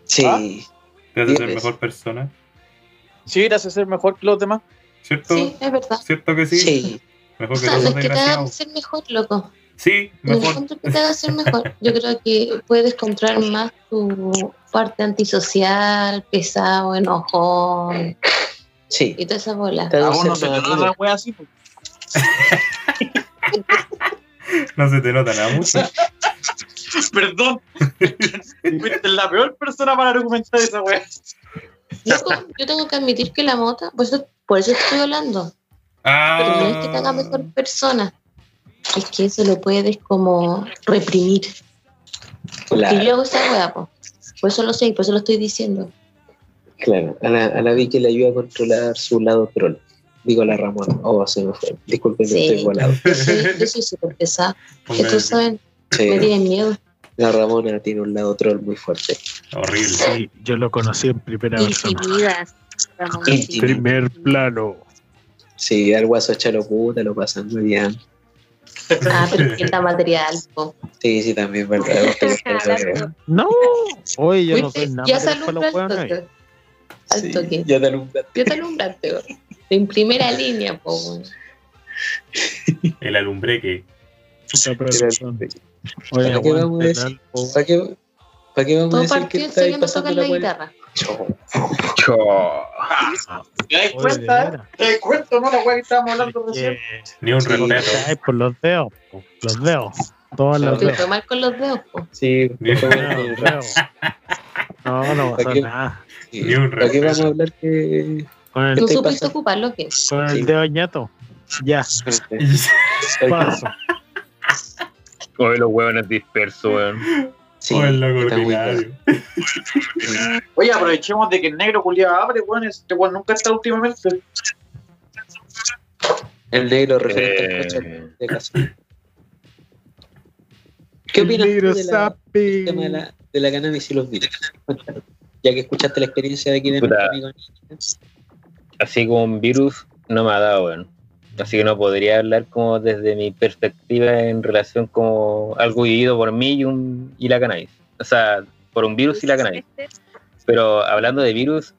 sí. ¿Ah? ¿Te hace ser Diez. mejor persona? sí, gracias a ser mejor que los demás. ¿Cierto? Sí, es verdad. ¿Cierto que sí? Sí. Mejor O sea, los que te haga desgraciados. ser mejor, loco. Sí, mejor. encuentro que te haga ser mejor. Yo creo que puedes controlar más tu parte antisocial, pesado, enojón Sí. y toda esa bola. Te A vos no se te amigo. la weá así. No se te nota nada mucho. Perdón. Fuiste la peor persona para argumentar esa weá. Loco, yo tengo que admitir que la mota, por eso, por eso estoy hablando, pero no es que te haga mejor Ah, persona. Es que eso lo puedes como reprimir. Porque Claro, yo hago esa weá, po. Por eso lo sé, y por eso lo estoy diciendo. claro. A la, a la Vicky le ayuda a controlar su lado troll. Digo la Ramona. Oh, se me fue. Disculpen, Sí. estoy volado. Yo soy, súper pesada. Que todos saben, me tienen miedo. La Ramona tiene un lado troll muy fuerte. Horrible. Sí, yo lo conocí en primera persona. Intimidas. Ramón, Intimidas. Primer plano. Sí, al guaso chalo puta lo pasan muy bien. Ah, pero que está material, po. Sí, sí, también, ¿verdad? No, oye, yo no Viste, soy nada ya que alumbra los al Sí, toque. ya te alumbraste. Ya te alumbraste. En primera línea, po. weón. El alumbreque. Puta, pero son- Oye, ¿Para qué vamos a decir? Nalpo. ¿Para qué, para qué vamos a Todo decir que partió está ahí enseñando a pasando tocar la la weá? guitarra. ¿Te das cuenta? ¿Te das cuenta, no? La weá que estábamos hablando recién. Ni un Sí. respeto. Ay, por los dedos, po, los dedos. Todos los Te dedos. fue mal con los dedos, po. Sí, Ni- bueno. dedos. No, no ¿Para pasó qué? nada. Ni un ¿Para qué vamos a respeto. hablar que Con el, No estoy supiste pasando? ocuparlo, ¿qué? con el Sí. dedo ñato. Ya, paso. Oye, los huevones dispersos, weón. Sí, Oh, el loco está muy ordinario. bien. Oye, aprovechemos de que el negro culiado abre, weón. Este weón nunca está últimamente. El negro referente al Eh. coche de casa. ¿Qué opinas El negro tú de la, del tema de la, de la cannabis y los virus? Ya que escuchaste la experiencia de aquí de Puta. nuestro amigo Niño. Así como un virus no me ha dado, weón. Así que no podría hablar como desde mi perspectiva en relación como algo vivido por mí y, un, y la cannabis. O sea, por un virus y la cannabis. Pero hablando de virus,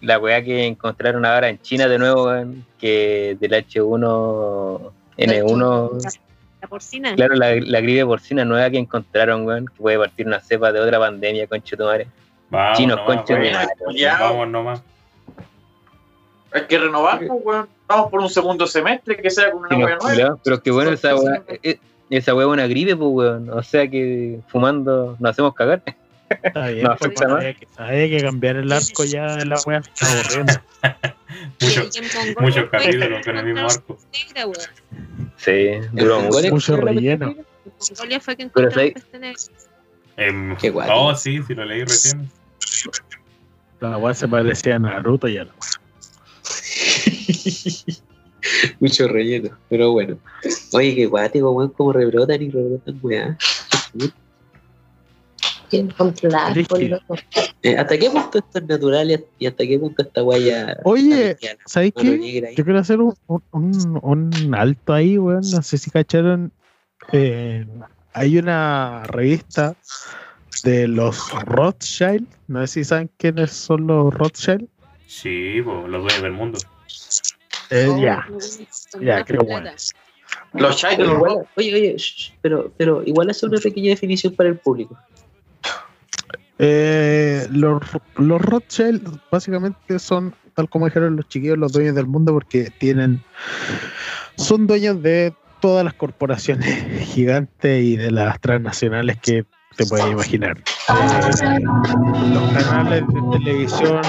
la weá que encontraron ahora en China de nuevo, weón, que del H1N1, La porcina. claro, la, la gripe porcina nueva que encontraron, weón, que puede partir una cepa de otra pandemia, con Chetumare. Vamos, Chinos, madre. Culiao. Vamos nomás. Hay que renovar, pues, weón. Vamos por un segundo semestre, que sea con una weá nueva. Pero es que bueno, esa weá, eh, esa weá es una gripe, pues, weón. O sea que fumando nos hacemos cagar. Está bien, No pues, hay, que, hay que cambiar el arco ya de la se Está aburriendo. Muchos, Y fue capítulos con el mismo arco. Sí, duró El mucho. Mucho ¿qué era la relleno. Mongolia fue que sí. peste negra. Em, Qué guay. oh, sí, sí lo leí recién. La wea se parecía a Naruto ya. Mucho relleno, pero bueno. Oye, qué guático, weón, como rebrotan y rebrotan, weá. Controlar, por loco. Eh, ¿Hasta qué punto esto es natural y- hasta qué punto esta guaya. Oye, ¿sabes qué? Yo quiero hacer un, un, un- un alto ahí, weón. No sé si cacharon. eh, hay una revista de los Rothschild. No sé si saben quiénes son los Rothschild. Sí, po, los dueños del mundo. Eh, Oh, ya, ya, plata. bueno. Los chai de los oye, oye, shh, pero, pero igual hace una pequeña definición para el público. Eh, los, los Rothschild básicamente son, tal como dijeron los chiquillos, los dueños del mundo porque tienen, son dueños de todas las corporaciones gigantes y de las transnacionales que te puedes imaginar. Eh, los canales de televisión,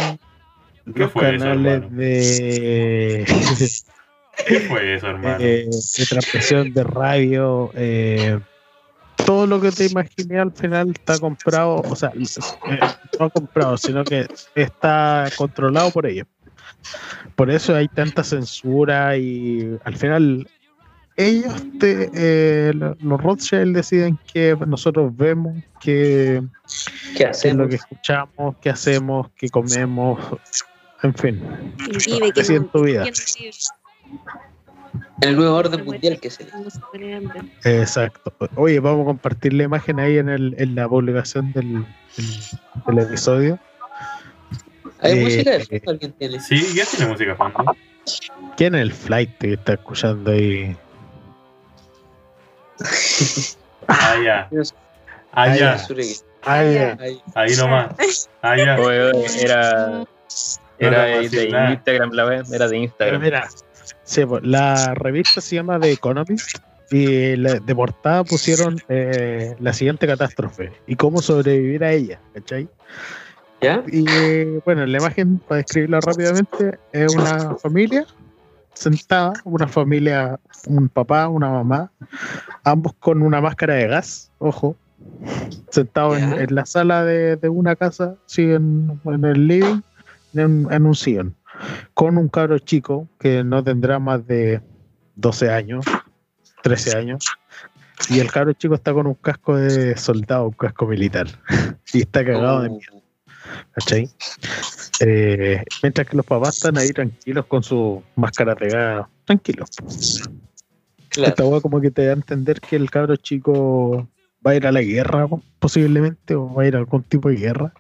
¿Qué los fue eso, canales de, ¿Qué fue eso, hermano? eh, de transmisión de radio, eh, todo lo que te imaginé al final está comprado, o sea, eh, no comprado, sino que está controlado por ellos. Por eso hay tanta censura y al final ellos, te, eh, lo- los Rothschild deciden que nosotros vemos, que ¿Qué qué es lo hacemos? que escuchamos, qué hacemos, qué comemos, en fin, vive, así en tu vida. El nuevo orden mundial que se. Exacto. Oye, vamos a compartir la imagen ahí en, el, en la publicación del, del- del episodio. ¿Hay Eh, música de fondo? ¿Alguien tiene? Sí, ya tiene música fondo. ¿Quién es el flight que está escuchando ahí? Ah, ya. Ah, ya. Ah. Ahí. Ahí nomás. Ah, ya. Oye, oye, era. Era de. Instagram, la web, era de Pero Instagram. mira, sí, pues, la revista se llama The Economist y la- de portada pusieron eh, la siguiente catástrofe y cómo sobrevivir a ella, ¿cachai? ¿Ya? Y eh, bueno, la imagen, para describirla rápidamente, es una familia sentada, una familia, un papá, una mamá, ambos con una máscara de gas, ojo, sentados en, la sala de, de una casa, sí, en, en el living, en, en un sillón, con un cabro chico que no tendrá más de 12 años, 13 años, y el cabro chico está con un casco de soldado, un casco militar, y está cagado de Oh. miedo. ¿cachai? Eh, mientras que los papás están ahí tranquilos con su máscara pegada, tranquilos. Claro. Esta hueá como que te da a entender que el cabro chico va a ir a la guerra posiblemente o va a ir a algún tipo de guerra.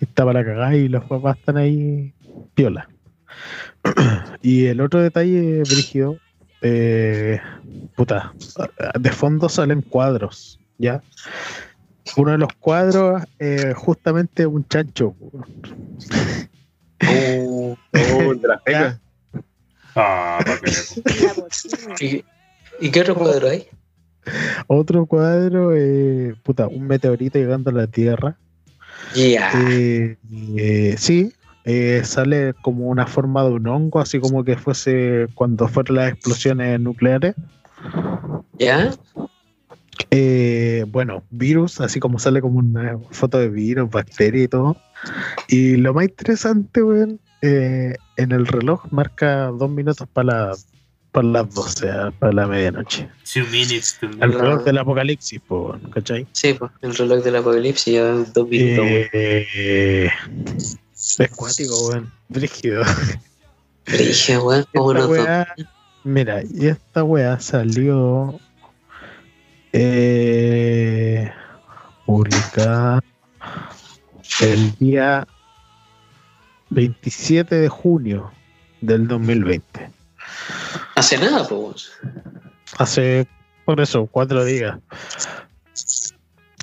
Está para cagar y los papás están ahí piola. y el otro detalle, Brígido, eh, puta, de fondo salen cuadros, ¿ya? Uno de los cuadros, eh, justamente un chancho. Oh. Oh, de las pecas. Ah, ¿Y, ¿Y qué otro cuadro hay? Otro cuadro, eh, puta, un meteorito llegando a la Tierra. Eh, eh, sí, eh, sale como una forma de un hongo, así como que fuese cuando fueron las explosiones nucleares. ¿Ya? Eh, bueno, virus, así como sale como una foto de virus, bacteria y todo. Y lo más interesante, weón, en el reloj marca dos minutos para la, para las 12, ah, para la medianoche. Two minutes to El Hola. reloj del apocalipsis, po, ¿cachai? Sí, pues el reloj del apocalipsis ya dos minutos. Eh, es cuático, weón, brígido. Dije, weón, ¿cómo Esta nos do- weá, mira, y esta weá salió eh, publicada el día 27 de junio del 2020. Hace nada, pues. Hace, por eso, cuatro días,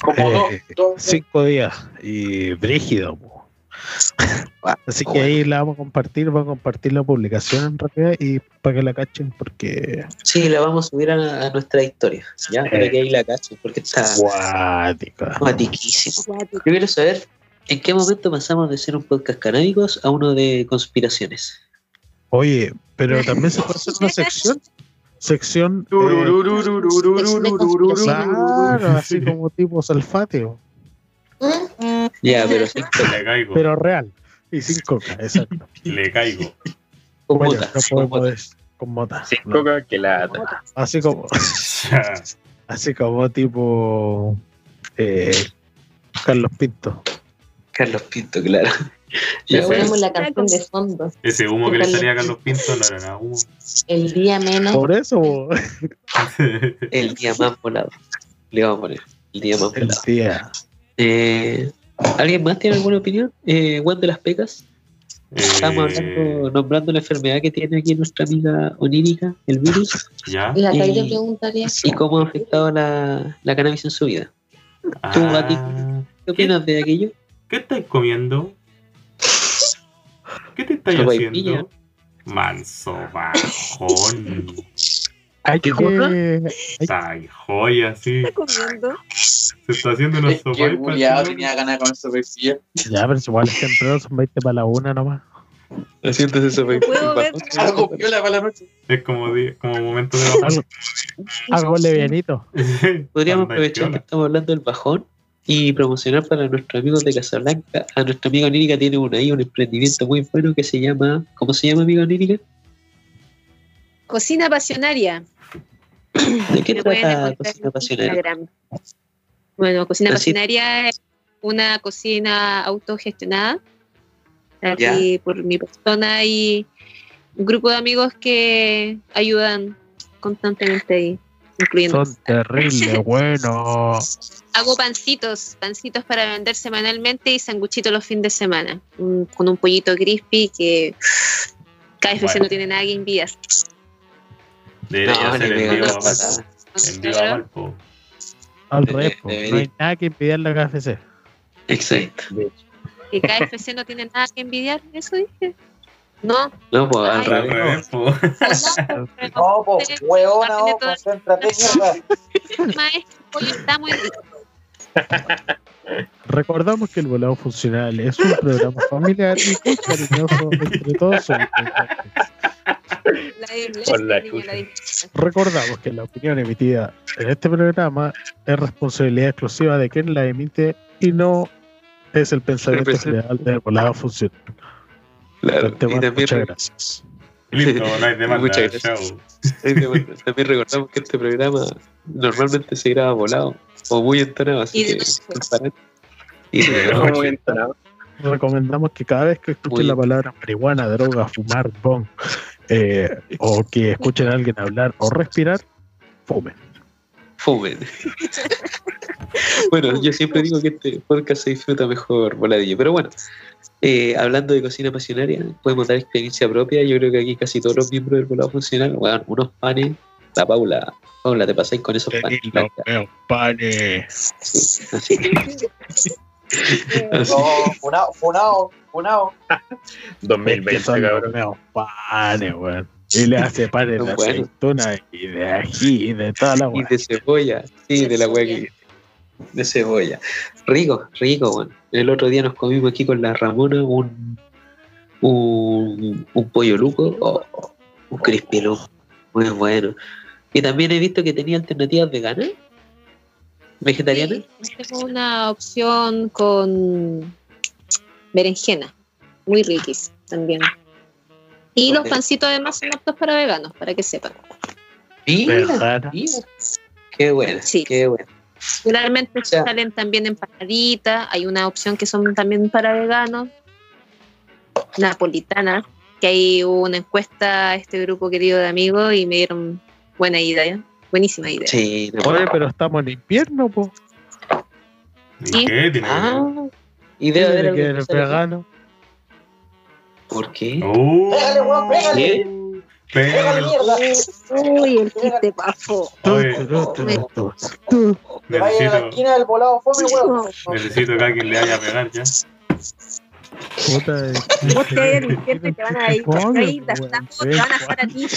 Como dos, Eh, dos- cinco días y brígido. po. Así que ahí la vamos a compartir, vamos a compartir la publicación en realidad y para que la cachen porque Sí, la vamos a subir a, a nuestra historia. Ya, para que ahí la cachen, porque está guática. guatiquísimo. Yo quiero saber en qué momento pasamos de ser un podcast canábicos a uno de conspiraciones. Oye, pero también se puede hacer una sección. Sección. eh, claro, así como tipo salfateo. Ya, pero sí, Le caigo. Pero real. Y sin coca, exacto. Le caigo. con Bueno, mota, no con mota. des- con mota. Sin no. coca que lata. Así como, así como tipo eh, Carlos Pinto. Carlos Pinto, claro. Bueno, Ponemos la canción de fondo. Ese humo que le salía a Carlos Pinto no era nada humo. El día menos. Por eso, el día más volado. Le vamos a poner. El día más el volado. día. Eh, ¿Alguien más tiene alguna opinión? Eh, Juan de las Pecas. Estamos Eh, hablando, nombrando la enfermedad que tiene aquí nuestra amiga onírica, el virus, Ya. La Y- preguntaría. y cómo ha afectado la, la cannabis en su vida. Tú, Gati. Ah, ¿Qué opinas de aquello? ¿Qué estáis comiendo? ¿Qué te estáis Sopaipilla. haciendo? Manso bajón. Hay que. Ay, joya, sí. comiendo? Se está haciendo unos el culiado tenía ganas con esa poesía. Ya, pero igual es temprano, son 20 para la una nomás. Eso, No puedo ver. Algo piola para la noche. Es como, como momento de bajar. Algo, algo levianito. Podríamos Anda, aprovechar que estamos hablando del bajón y promocionar para nuestros amigos de Casablanca. A nuestra amiga Onírica tiene un, ahí un emprendimiento muy bueno que se llama. ¿Cómo se llama, amiga Onírica? Cocina pasionaria. ¿De qué trata Cocina Pasionaria? Instagram. Bueno, Cocina Así- Pasionaria es una cocina autogestionada. Aquí por mi persona y un grupo de amigos que ayudan constantemente ahí, incluyendo. Son terribles, buenos. Hago pancitos, pancitos para vender semanalmente y sanguchitos los fines de semana, un- con un pollito crispy que KFC Bueno. no tiene nada que envidiar. Debería No, envío, a Valpo. Al revés, no hay nada que impedir la KFC. Exacto. Que KFC no tiene nada que envidiar, eso dije. No, No, pues al revés. No, pues, hueona, concéntrate, mierda. maestro, el pollo está muy. Recordamos que el volado funcional es un programa familiar y cariñoso entre todos. La Recordamos que la opinión emitida en este programa es responsabilidad exclusiva de quien la emite y no es el pensamiento general del volado funcional. Claro. Y también, gracias. Listo, no hay demanda. Muchas gracias. Chao. también recordamos que este programa normalmente se graba volado o muy entonado, así Y de que. Y noche. entonado. Recomendamos que cada vez que escuchen Muy la palabra marihuana, droga, fumar, bong, eh, o que escuchen a alguien hablar o respirar, fumen. Fumen. bueno, yo siempre digo que este podcast se disfruta mejor voladillo. Pero bueno, eh, hablando de cocina pasionaria, podemos dar experiencia propia. Yo creo que aquí casi todos los miembros del volado funcional, bueno, unos panes. La Paula, Paula, te pasáis con esos panes. Blanca. panes. Sí, así. No, funao, funao, funao. 2020, son los cabrón. meos panes, weón. Y le hace panes de Son buenos. aceituna y de ají y de toda la Y weá. de cebolla, sí, de la hueá que. De cebolla. Rico, rico, bueno. El otro día nos comimos aquí con la Ramona un. un, un pollo luco, oh, oh, un crispy luco, muy bueno. Y también he visto que tenía alternativas veganas, vegetarianas. Sí, tengo una opción con berenjena, muy riquis también. Y los pancitos además son aptos para veganos, para que sepan. Mira. Qué bueno, Sí. qué bueno. Regularmente sea- salen también empanaditas, hay una opción que son también para veganos, napolitanas, que hay una encuesta a este grupo querido de amigos y me dieron buena idea, buenísima idea. Sí, Oye, pero estamos en invierno, po. ¿Y Sí. qué? ¿Tiene Ah, y ¿Qué debe haber tiene algo que aquí. vegano? ¿Por qué? Pégale, weón, pégale. ¿Qué? Pero mierda. Uy, el chiste a la necesito, esquina del volado fome, weón. necesito que alguien le vaya a pegar ya. Puta, Vos te al infierno y te van a ir weón, gastando, te van a dejar a ti.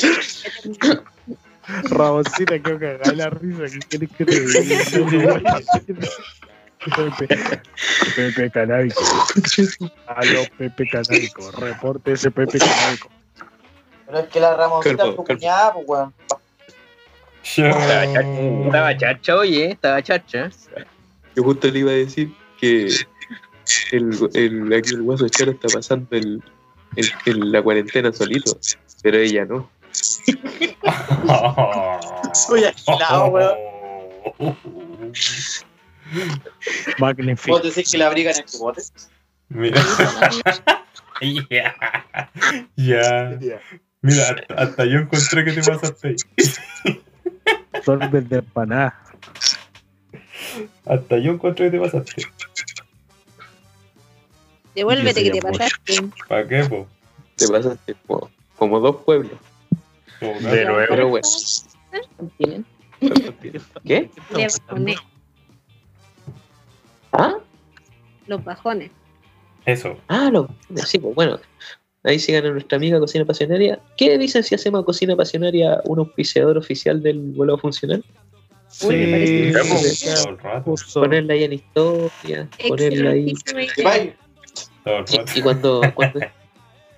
Ramoncita, que cagar la risa. ¿Qué quieres que te diga? Pepe, Pepe Canábico. Aló, Pepe Canábico. Reporte ese Pepe Canábico. Pero es que la Ramoncita es tu cuñada, pues, weón. Estaba chacha, oye, estaba chacha. Yo justo le iba a decir que el, el, aquí el guaso charo está pasando el, el- el- la cuarentena solito, pero ella no. Soy agilado, weón. Magnífico. ¿Vos decís que la abrigan en tu bote? Mira. Ya. Ya. Mira, hasta, hasta yo encontré que te pasaste ahí. Sorbet de empanada. Hasta yo encontré que te pasaste. Devuélvete que te pasaste. ¿Para qué, po? Te pasaste como, como dos pueblos. Como De nuevo. Pero bueno. ¿Qué? Le bajones, ¿Ah? los bajones. Eso. Ah, lo, sí, pues bueno. Ahí sigan a nuestra amiga Cocina Pasionaria. ¿Qué dicen si hacemos a Cocina Pasionaria un auspiciador oficial del vuelo funcional? Sí, Uy, me parece. Ponerla ahí en historia, ponerla ahí. Y, y cuando, cuando,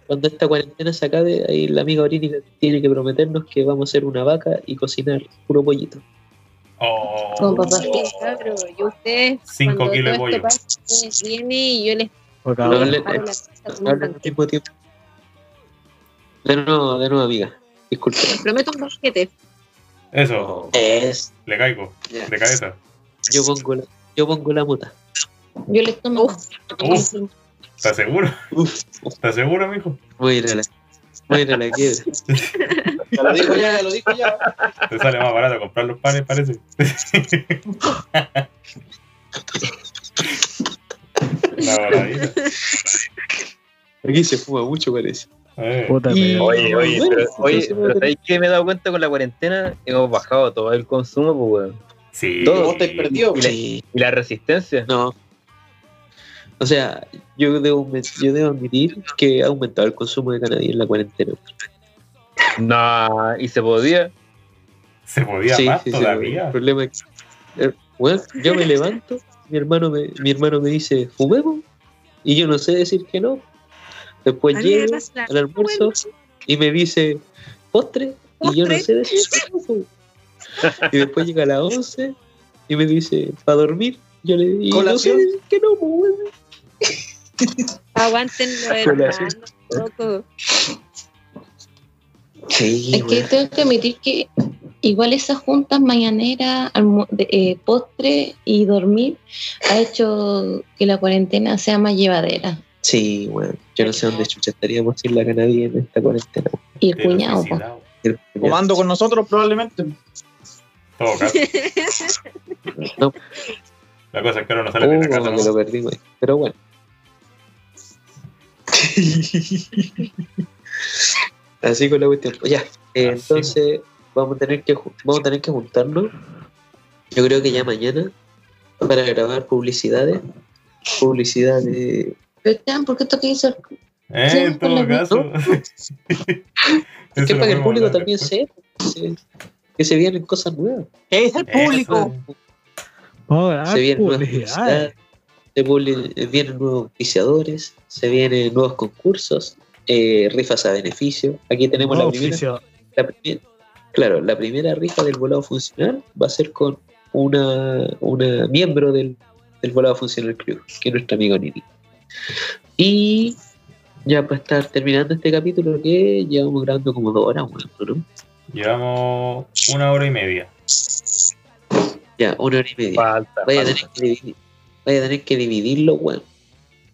cuando esta cuarentena se acabe, ahí la amiga Orini tiene que prometernos que vamos a hacer una vaca y cocinar puro pollito. Oh. Con papas fritas. Claro, y ustedes, Cinco kilos de esto pollo. pase, viene y yo les Por No, al mismo tiempo. De nuevo, de nuevo, amiga. Disculpe. Prometo un banquete. Eso, Es. le caigo. Ya. De cabeza. Yo pongo la, yo pongo la muta. Yo les tomo. ¿Estás seguro? ¿Estás seguro, mijo? voy a ir a la, voy a ir a la quiebra. Ya lo dijo ya, ya lo dijo ya. Te sale más barato comprar los panes, parece. Una maravilla. Aquí se fuma mucho, parece. Eh, Puta Y-. Oye, oye, Bueno, pero, oye, pero ¿sabéis qué me he dado cuenta con la cuarentena? Hemos bajado todo el consumo, pues, weón. Sí. Todo. Vos estáis perdidos. Y la- Y la resistencia. no. O sea, yo debo, yo debo admitir que ha aumentado el consumo de cannabis en la cuarentena. No, y se podía. Se podía Sí, más sí, sí, todavía. El problema es que, eh, bueno, yo me levanto, mi hermano me, mi hermano me dice, fumemos, y yo no sé decir que no. Después me llego la al almuerzo y me dice, postre, y yo no sé decir que no. po. Y después llega a las 11 y me dice, para dormir, yo le digo, no sé Colación. que no, po, weón". Aguanten los Colación. hermanos, loco. Sí, Es que tengo que admitir que igual esas juntas de- eh, postre y dormir ha hecho que la cuarentena sea más llevadera. Sí, bueno, yo no sé dónde chucha estaríamos sin la cannabis en esta cuarentena. Y el Pero cuñado. El. Comando con nosotros probablemente. Todo caso. No. La cosa es que ahora no sale de Uh, la casa. como ¿no? que lo perdimos ahí. Pero bueno. Así con la cuestión. Ya, eh, entonces vamos a tener que vamos a tener que juntarnos. Yo creo que ya mañana para grabar publicidades. Publicidades. Pero ¿por qué toca eso? Eh, Sí, en todo caso. Es que para que el público también sepa que se, que se vienen cosas nuevas. ¿Qué es el público? Dar se vienen nuevas publicidad. publicidades, se publi- vienen nuevos auspiciadores, se vienen nuevos concursos, eh, rifas a beneficio. Aquí tenemos la primera. la claro, la primera rifa del volado funcional va a ser con una, una miembro del, del volado funcional crew, que es nuestra amiga Nini. Y ya para estar terminando este capítulo que llevamos grabando como dos horas, bueno, ¿no? Llevamos una hora y media. Ya, una hora y media. Falta. Vaya a tener que, dividir, vaya a tener que dividirlo, weón.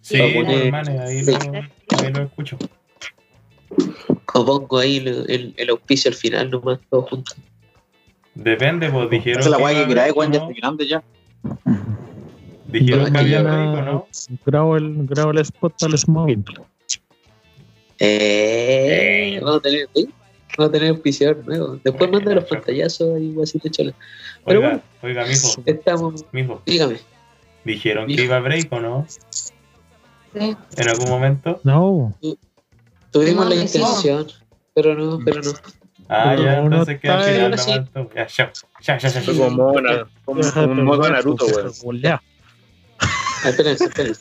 Sí, poner- hermano, ahí lo, ahí lo escucho. O pongo ahí el, el- el auspicio al final nomás, todos juntos. Depende, pues dijeron. Esa es la guay que haber weón, ya estoy grande ya. ¿No? Dijeron que había rico, ¿no? Grabo el, grabo el spot para el smoking. Eh, vamos a tener, ¿sí? vamos a tener auspiciador nuevo. Después manda los pantallazos y guasito chola. Pero Oiga, bueno. oiga, mijo, Estamos, mijo. dígame. Dijeron que iba a break, ¿o no? Sí. En algún momento. No, Tuvimos No, la intención, pero no, pero no. Ah, Pero ya, no entonces queda al final. Ya, ya, ya, ya, como como Déjate un modo ver, Naruto. Ah, espérense, espérense.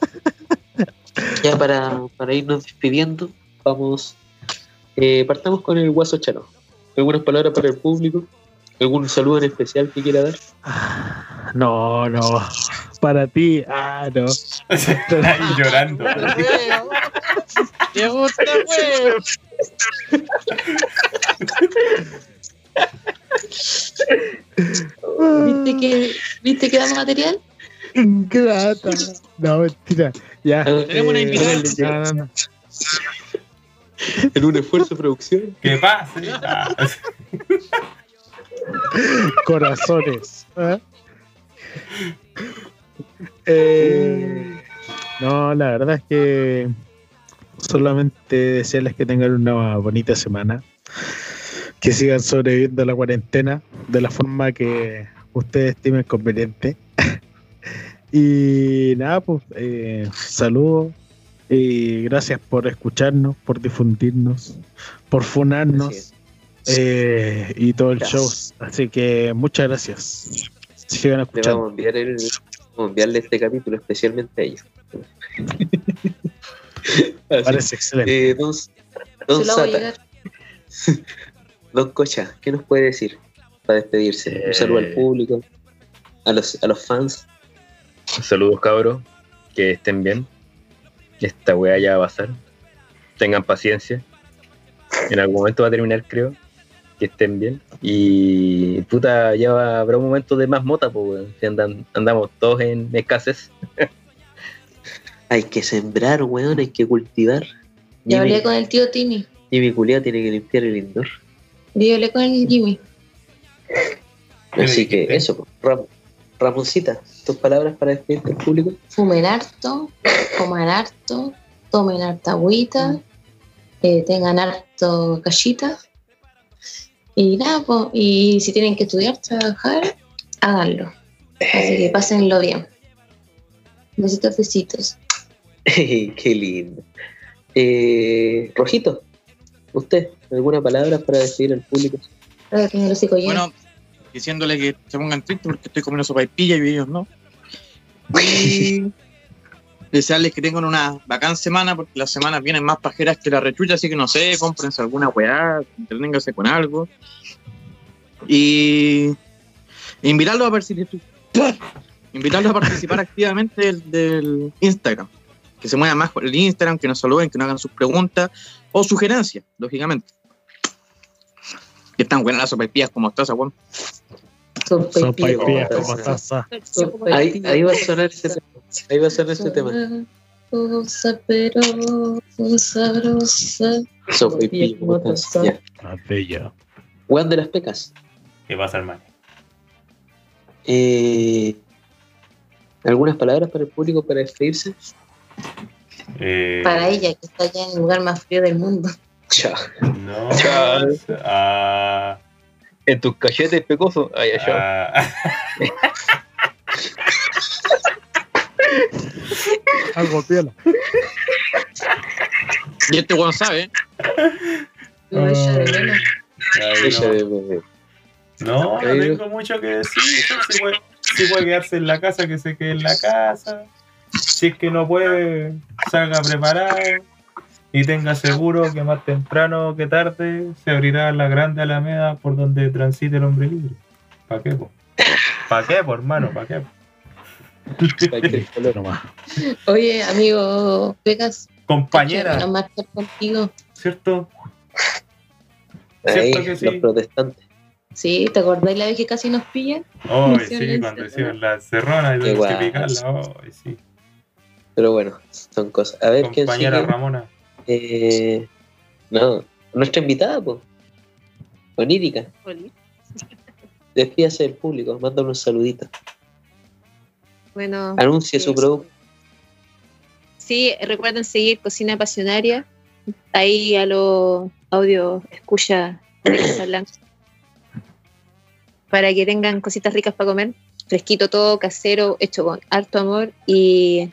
Ya para, para irnos despidiendo, vamos. eh, partamos con el guaso charo. ¿Algunas palabras para el público? ¿Algún saludo en especial que quiera dar? No, no. Para ti, ah, no. Ahí llorando. Usted, weón. ¿Viste que, ¿Viste que da material? Qué lata. No, mentira. Ya. Tenemos una eh, invitada. no, no. En un esfuerzo de producción. ¿Qué pasa? Corazones. ¿eh? Eh, no, la verdad es que solamente desearles que tengan una bonita semana, que sigan sobreviviendo a la cuarentena de la forma que ustedes estimen conveniente. Y nada, pues eh, saludos Y gracias por escucharnos, por difundirnos, por funarnos eh, y todo el show. Así que muchas gracias. Sigan escuchando. vamos a enviar el, vamos a enviarle este capítulo especialmente a ellos. Parece excelente. Eh, don, don Sata, don Cocha, ¿qué nos puede decir para despedirse? Un saludo al Eh. público, a los, a los fans. Saludos, cabros. Que estén bien. Esta weá ya va a pasar. Tengan paciencia. En algún momento va a terminar, creo. Que estén bien. Y puta, ya va- habrá un momento de más mota, pues, weón. Si andan, andamos todos en escasez. Hay que sembrar, weón, hay que cultivar. Ya Jimmy, hablé con el tío Timmy. Jimmy Culeado tiene que limpiar el indoor. Yo hablé con el Jimmy. ¿Qué le Así que eso, pues, Ram- Ramoncita, tus palabras para despedirte al público. Fumen harto, coman harto, tomen harta agüita, eh, tengan harto cachita. Y nada, po, y si tienen que estudiar, trabajar, háganlo. Así que pásenlo bien. Besitos, besitos. Qué lindo. Eh, Rojito, usted, ¿alguna palabra para despedir al público? Bueno, diciéndole que se pongan tristes porque estoy comiendo sopa y pilla y ellos no. Y desearles que tengan una bacán semana porque las semanas vienen más pajeras que la rechucha, así que no sé, cómprense alguna weá, entreténganse con algo. Y invitarlos a participar, invitarlos a participar activamente del, del Instagram. Que se muevan más con el Instagram, que nos saluden, que nos hagan sus preguntas o sugerencias, lógicamente. Que están buenas las sopaipillas como estás, weón. Sopa y Sopa y pilla. pilla, como taza. Sopa y Ahí, ahí va a sonar ese tema. Ahí va a sonar ese tema. Pero sabrosa. Sopa y pillo, Como ¿cómo estás? taza. Ya. Ah, bella. Juan de las Pecas. ¿Qué pasa, hermano? Eh, ¿Algunas palabras para el público para despedirse? Eh, Para ella, que está allá en el lugar más frío del mundo. Chao. No. Chao. Ah, En tus cachetes pecosos. Ay, ay, chao. ah, Algo piola. Y este weón sabe, Lo echa de menos. ay, Ella no. de- No, no tengo mucho que decir. Si puede, si puede quedarse en la casa, que se quede en la casa. Si es que no puede, salga preparado y tenga seguro que más temprano que tarde se abrirá la grande alameda por donde transite el hombre libre. ¿Para qué, po? ¿Para qué, po, hermano? ¿Para qué? po? Oye, amigo Vegas, Compañera, a marchar contigo. ¿cierto? Ahí, Cierto que sí. los protestantes. Sí, ¿te acordáis la vez que casi nos pillan? Ay, Sí, sí, sí, cuando hicieron la cerrona y tuvimos que picarla. Ay, sí. Pero bueno, son cosas. A ver quién Compañera sigue. Ramona. Eh, no, nuestra invitada, pues. Onírica. Despídase del público, mándale un saludito. Bueno, Anuncie su producto. sí, recuerden seguir Cocina Pasionaria. Ahí a los audio escucha. Para que tengan cositas ricas para comer. Fresquito todo, casero, hecho con harto amor y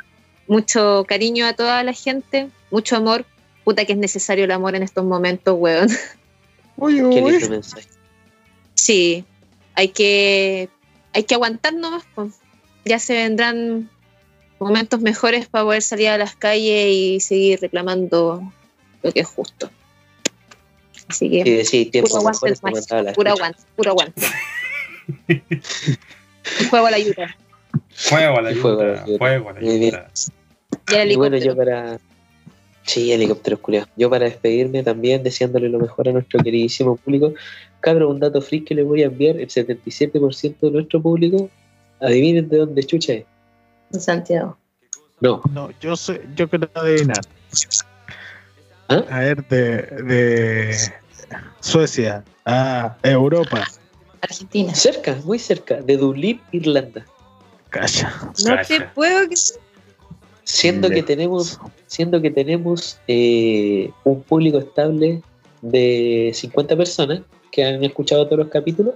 mucho cariño a toda la gente. Mucho amor. Puta que es necesario el amor en estos momentos, weón. Qué lindo mensaje. Sí, hay que, hay que aguantar nomás. Ya se vendrán momentos mejores para poder salir a las calles y seguir reclamando lo que es justo. Así que, Sí, sí, tiempo puro aguante, la puro aguante, puro aguante. Un juego a la ayuda. Fuego a la ayuda. Fuego a la ayuda. Y bueno, yo para. Sí, helicóptero culiao. Yo para despedirme también deseándole lo mejor a nuestro queridísimo público. Cabro, un dato free que le voy a enviar: el 77% de nuestro público, adivinen de dónde chucha es. En Santiago. No, No, yo sé, yo quiero adivinar. ¿Ah? A ver, de, de Suecia a Europa. Argentina. cerca, muy cerca, de Dublín, Irlanda. Calla. No te puedo que Siendo que tenemos, siendo que tenemos eh, un público estable de 50 personas que han escuchado todos los capítulos,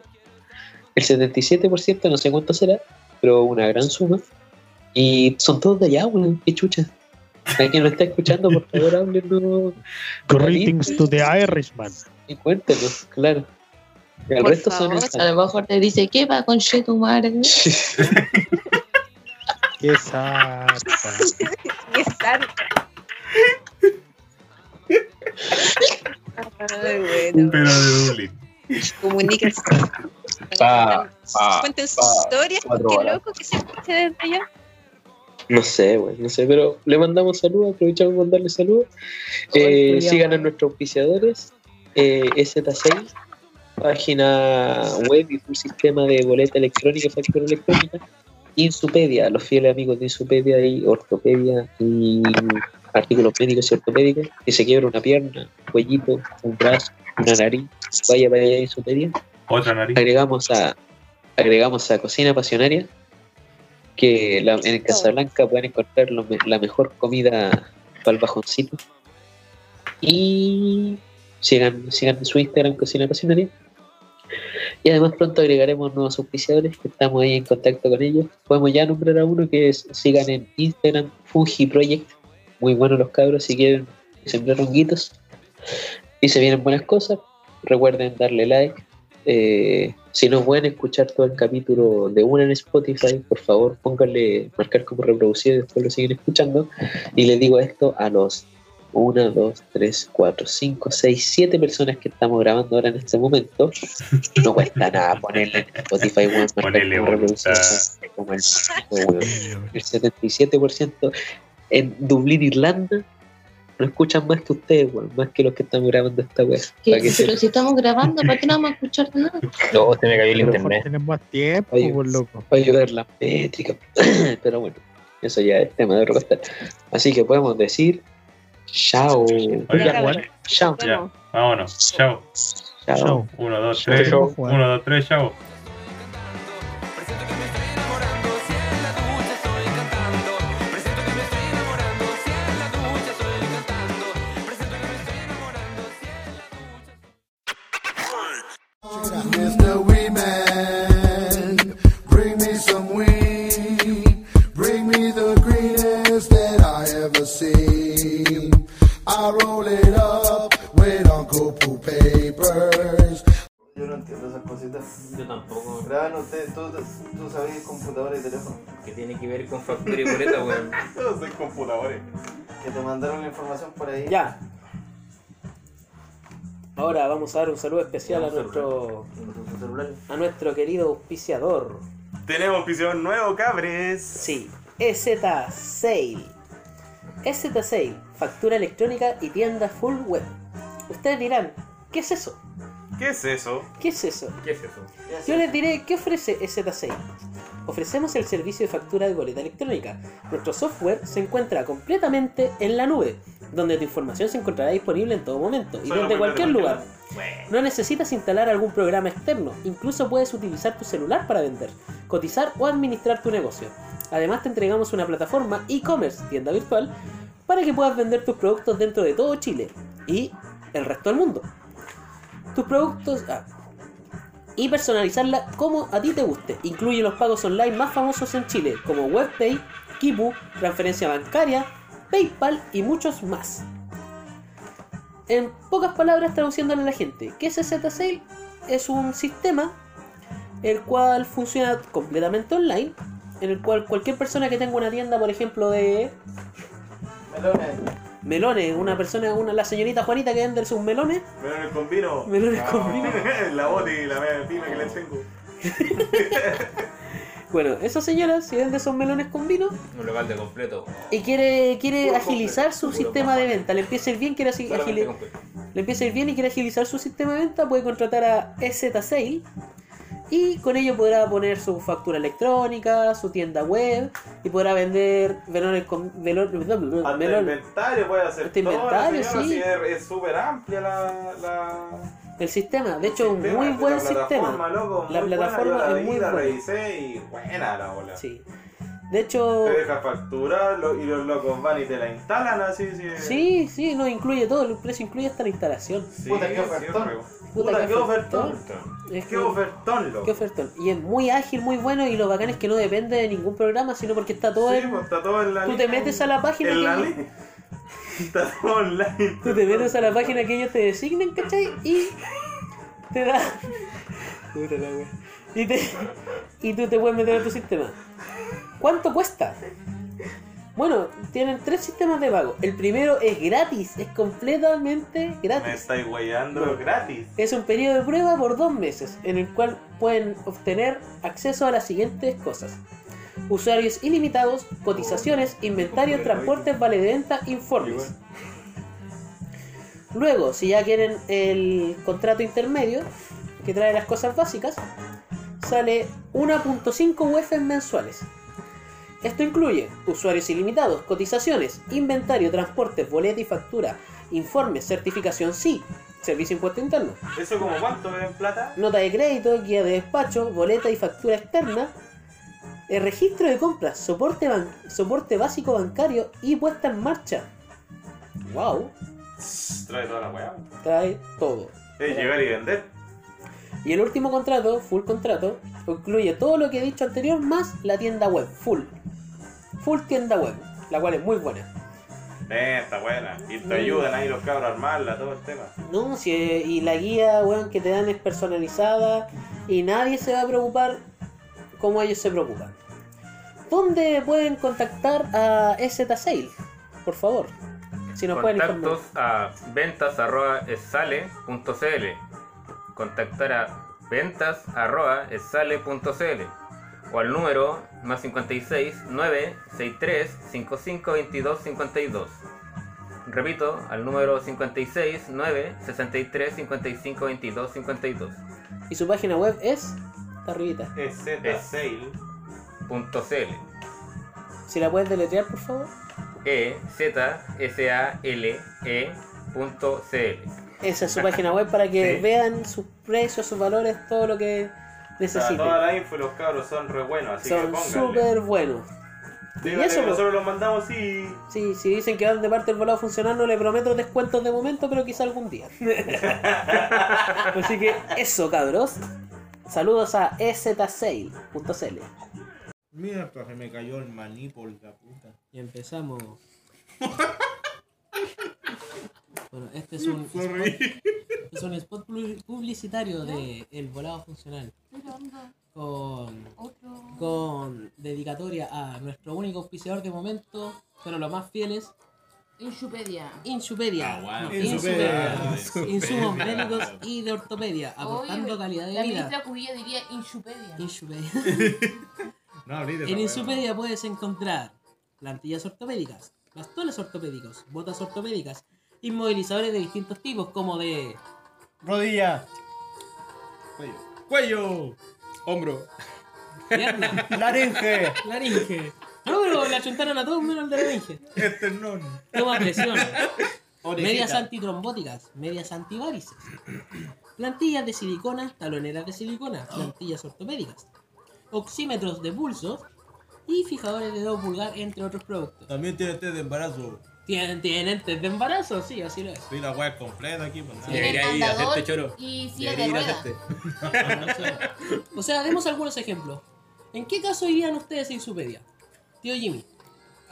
el 77%, no sé cuánto será, pero una gran suma. Y son todos de allá, weón, qué chucha. A quien lo está escuchando, por favor, háblenos Greetings to the Irishman. y cuéntenos, claro. El Por resto son a lo mejor te dice, ¿qué va con tu madre? Qué sarta. Qué santa. Ay, bueno. Pero de Dublín. Comuníquense. Pa, pa, Cuenten sus pa, historias. horas. loco que se escuche desde allá. No sé, güey, no sé, pero le mandamos saludos, aprovechamos de mandarle saludos. Eh, sigan a nuestros auspiciadores, eh, EZ6, página web y un sistema de boleta electrónica, factura electrónica. Insupedia, los fieles amigos de Insupedia y ortopedia y artículos médicos y ortopédicos. Si se quiebra una pierna, un cuellito, un brazo, una nariz, vaya para allá Insupedia. Otra nariz. agregamos a agregamos a Cocina Pasionaria que la- en Casablanca pueden encontrar lo la mejor comida para el bajoncito y sigan, sigan su Instagram Cocina Pasionaria y además pronto agregaremos nuevos auspiciadores que estamos ahí en contacto con ellos. Podemos ya nombrar a uno que sigan en Instagram Fungi Project. Muy buenos los cabros si quieren sembrar honguitos. Y se vienen buenas cosas. Recuerden darle like. Eh, si no pueden escuchar todo el capítulo de una en Spotify, por favor pónganle marcar como reproducido y después lo siguen escuchando. Y les digo esto a los 1, 2, 3, 4, 5, 6, 7 personas que estamos grabando ahora en este momento. No cuesta nada ponerle en Spotify, marcar Ponerle como. Como el. El 77% en Dublín, Irlanda. No escuchan más que ustedes, weón, más que los que estamos grabando esta web. Pero si estamos grabando, ¿para qué no vamos a escuchar nada? No, se me cayó el internet. tenemos más tiempo, por loco. para ayudar la métrica. Pero bueno, eso ya es tema de otro costal. Así que podemos decir chao. Chao. Ya, vámonos. Chao. Chao. Chao. Uno, dos, Chao, tres. chao, Juan. Uno, dos, tres, chao. Factura y boleta, weón. Soy computadores. Que te mandaron la información por ahí. Ya. Ahora vamos a dar un saludo especial a nuestro a nuestro querido auspiciador. Tenemos pisión nuevo, cabres. Sí, EZ Sale. EZ Sale, factura electrónica y tienda full web. Ustedes dirán, ¿qué es eso? ¿Qué es eso? ¿Qué es eso? ¿Qué es eso? Yo les diré qué ofrece EZ Sale. Ofrecemos el servicio de factura de boleta electrónica. Nuestro software se encuentra completamente en la nube, donde tu información se encontrará disponible en todo momento y Solo desde cualquier lugar. No necesitas instalar algún programa externo, incluso puedes utilizar tu celular para vender, cotizar o administrar tu negocio. Además te entregamos una plataforma e-commerce, tienda virtual, para que puedas vender tus productos dentro de todo Chile y el resto del mundo. Tus productos... ah, y personalizarla como a ti te guste. Incluye los pagos online más famosos en Chile, como WebPay, Kipu, transferencia bancaria, PayPal y muchos más. En pocas palabras, traduciéndole a la gente, ¿qué es Z-Sale? Es un sistema el cual funciona completamente online, en el cual cualquier persona que tenga una tienda, por ejemplo, de. Melones, una persona, una, la señorita Juanita que vende sus melones, Melones con vino. Melones con vino. la bota y la media pyme que le tengo. bueno, esa señora si vende esos melones con vino, Un local de completo. y quiere, quiere Puro agilizar su puro sistema de venta, le empieza a ir bien, quiere agi- Solamente agili- completo. le empieza a ir bien y quiere agilizar su sistema de venta, puede contratar a EZ Sale y con ello podrá poner su factura electrónica, su tienda web y podrá vender melones con Hasta melon- inventario puede hacer todo, inventario, señora, sí. si es- Es súper amplia la, la, el sistema, de hecho un sistema, muy la buen plataforma, sistema. loco, La muy buena, plataforma yo la es vi, muy la buena. revisé y buena la bola. Sí. De hecho, Te deja facturar lo- y los locos van y te la instalan así. Sí, sí, sí, no incluye todo, el precio incluye hasta la instalación. sí, Puta, qué sí, ofertón. Re- Puta, Puta, qué qué ofertón. Es Qué ofertón, loco. Qué ofertón. Y es muy ágil, muy bueno. Y lo bacán es que no depende de ningún programa, sino porque está todo Sí, en. pues, está todo en la Tú línea. te metes a la página En que- la línea. Está todo online. Tú te metes a la página que ellos te designen, ¿cachai? Y te da. Puta la wea. Y, te... y tú te puedes meter en tu sistema. ¿Cuánto cuesta? Bueno, tienen tres sistemas de pago. El primero es gratis, es completamente Me gratis. estáis weyando No. gratis. Es un periodo de prueba por dos meses, en el cual pueden obtener acceso a las siguientes cosas. Usuarios ilimitados, cotizaciones, inventario, transportes, vale de venta, informes. Luego, si ya quieren el contrato intermedio, que trae las cosas básicas, sale 1.5 UF mensuales. Esto incluye usuarios ilimitados, cotizaciones, inventario, transportes, boleta y factura, informes, certificación sí, servicio impuesto interno, ¿Eso como cuánto en plata? nota de crédito, guía de despacho, boleta y factura externa, el registro de compras, soporte, ban- soporte básico bancario y puesta en marcha. Wow, Trae toda la weá. trae todo. Es llegar y vender. Y el último contrato, full contrato, incluye todo lo que he dicho anterior más la tienda web, full. Full tienda web, la cual es muy buena. Eh, está buena. Y te ayudan ahí los cabros a armarla, todo el tema. No, si, y la guía, weón, que te dan es personalizada y nadie se va a preocupar como ellos se preocupan. ¿Dónde pueden contactar a Sale? Por favor. Si nos pueden informar. Contactos a ventas arroba esale.cl. Contactar a ventas arroba esale.cl. O al número más 56 963 55 22 52. Repito, al número 56 963 55 22 52. Y su página web es está arribita. Es Z-Sale. Si la puedes deletrear, por favor. E Z S A L E punto C L. Esa es su página web para que Sí. vean sus precios, sus valores, todo lo que necesiten. toda la info los cabros son re buenos, así que Son súper buenos. Y eso, que nosotros los mandamos y... Sí, si dicen que van de parte del volado funcional, no le prometo descuentos de momento, pero quizá algún día. Así que eso, cabros. Saludos a ezsale.cl. Mira, se me cayó el maní por la puta. Y empezamos. Bueno, este es un, Sorry. spot, es un spot pu- publicitario de El Volado Funcional. Con, con dedicatoria a nuestro único auspiciador de momento, pero los más fieles, Insupedia. Insupedia. Aguante. No, Insupedia. Insupedia. Insumos médicos y de ortopedia, aportando Oye, calidad de la vida. ministra Cubilla diría Insupedia. Insupedia. No, En Insupedia puedes encontrar plantillas ortopédicas, bastones ortopédicos, botas ortopédicas, inmovilizadores de distintos tipos, como de Rodilla. Cuello. Cuello. Hombro. pierna, Laringe. laringe. No, pero le achuntaron a todos menos el de laringe. Esternón. Toma presión. Orejita. Medias antitrombóticas, medias antivarices. Plantillas de silicona, taloneras de silicona, plantillas ortopédicas. Oxímetros de pulso y fijadores de dedo pulgar, entre otros productos. También tiene test de embarazo. ¿Tienen, tienen test de embarazo? Sí, así lo es. Sí, la web completa aquí. Pues, nada. Tienen andador y silla de Debería ir a ruedas. hacerte. O sea, demos algunos ejemplos. ¿En qué caso irían ustedes a Insupedia? Tío Jimmy.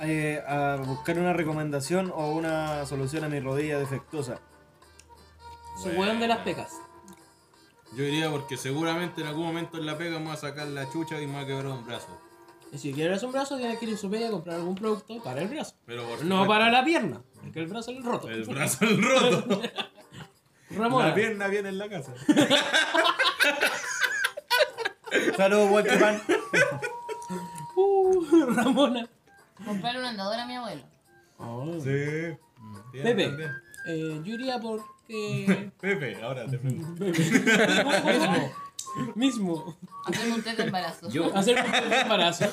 Eh, a buscar una recomendación o una solución a mi rodilla defectuosa. Su weón de las pecas. Yo iría porque seguramente en algún momento en la pega me voy a sacar la chucha y me va a quebrar un brazo. Y si quieres un brazo, tienes que ir a Insupedia a comprar algún producto para el brazo. Pero por No supuesto- para la pierna, porque el brazo es el roto. El brazo es roto. Ramona. La pierna viene en la casa. Saludos, Walterman. Uh, Ramona. Comprarle un andador a mi abuelo. Sí. Pepe, eh, yo iría porque... Pepe, ahora te pregunto. Mismo. Mismo. Hacerme un test de embarazo. Hacer un test de embarazo.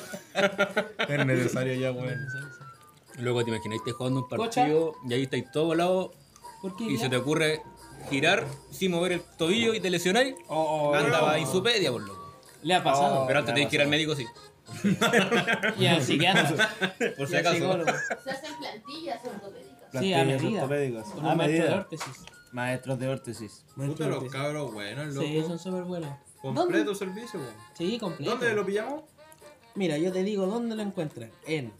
Es necesario ya, weón. Luego te imagináis te jugando un Cocha. partido y ahí estáis todo volado ¿Por qué y se te ocurre girar sin mover el tobillo y te lesionáis. Andaba no. insupedia, por loco. Le ha pasado. Pero antes tenés que ir al médico, sí. Y al psiquiatra. Por si acaso. Se hacen plantillas ortopédicas. Sí, a medida. ortopédicas. A medida. órtesis. Maestros de órtesis. Puta, los cabros buenos, loco. Sí, son súper buenos. Completo ¿Dónde? servicio, weón. Sí, completo. ¿Dónde lo pillamos? Mira, yo te digo dónde lo encuentran. En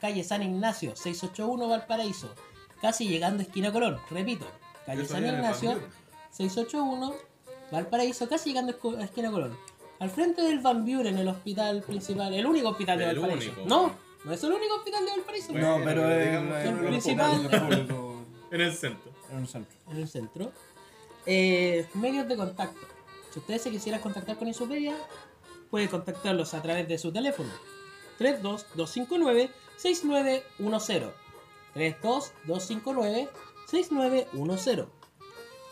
calle San Ignacio, 681 Valparaíso. Casi llegando a esquina Colón. Repito, calle Eso San el Ignacio, Van Buren. 681 Valparaíso, casi llegando a esquina Colón. Al frente del Van Buren, el hospital principal, el único hospital de El Valparaíso. único. No, no es el único hospital de Valparaíso. No, pero es el un principal. En el centro. en un centro. en el centro. Eh, medios de contacto. Si ustedes se quisieran contactar con Insuperia, pueden contactarlos a través de su teléfono. 32259-6910. 32259-6910.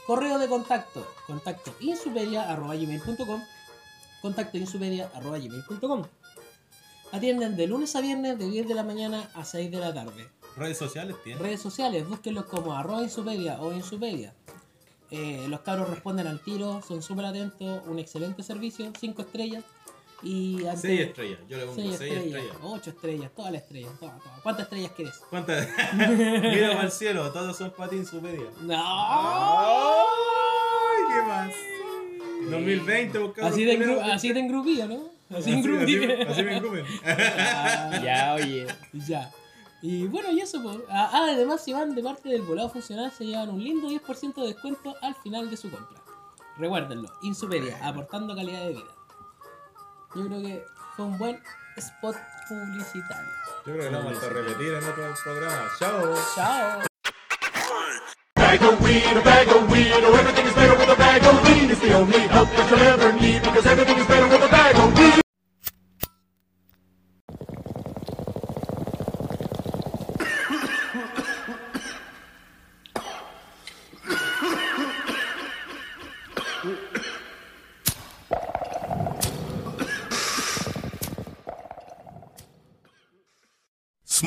Correo de contacto. Contacto insuperia.gmail.com Contacto insuperia.gmail.com Atienden de lunes a viernes de 10 de la mañana a 6 de la tarde. Redes sociales tiene. Redes sociales, búsquenlos como arroba insupedia o insupedia. Eh, los cabros responden al tiro, son súper atentos, un excelente servicio, 5 estrellas. Y antes- Seis estrellas, yo le pongo seis seis estrellas. 8 estrellas, todas las estrellas, todas, todas. ¿Cuántas estrellas quieres? ¿Cuántas? Mira para el cielo, todos son para ti en su media. ¡No! ¡Ay, qué más! 2020, buscamos. Así de, engru así de engrupillo, ¿no? Así, Así- así- así me engrupen. ya, oye. Ya. Y bueno, y eso, pues. Ah, además, si van de parte del volado funcional, se llevan un lindo 10% de descuento al final de su compra. Recuérdenlo, Insuperia, aportando calidad de vida. Yo creo que fue un buen spot publicitario. Yo creo que lo vamos a repetir en otro programa. ¡Chao! ¡Chao! Bag of weed, a bag of weed, oh everything is better with a bag of weed. It's the only help that you'll ever need because everything is better with a bag of weed.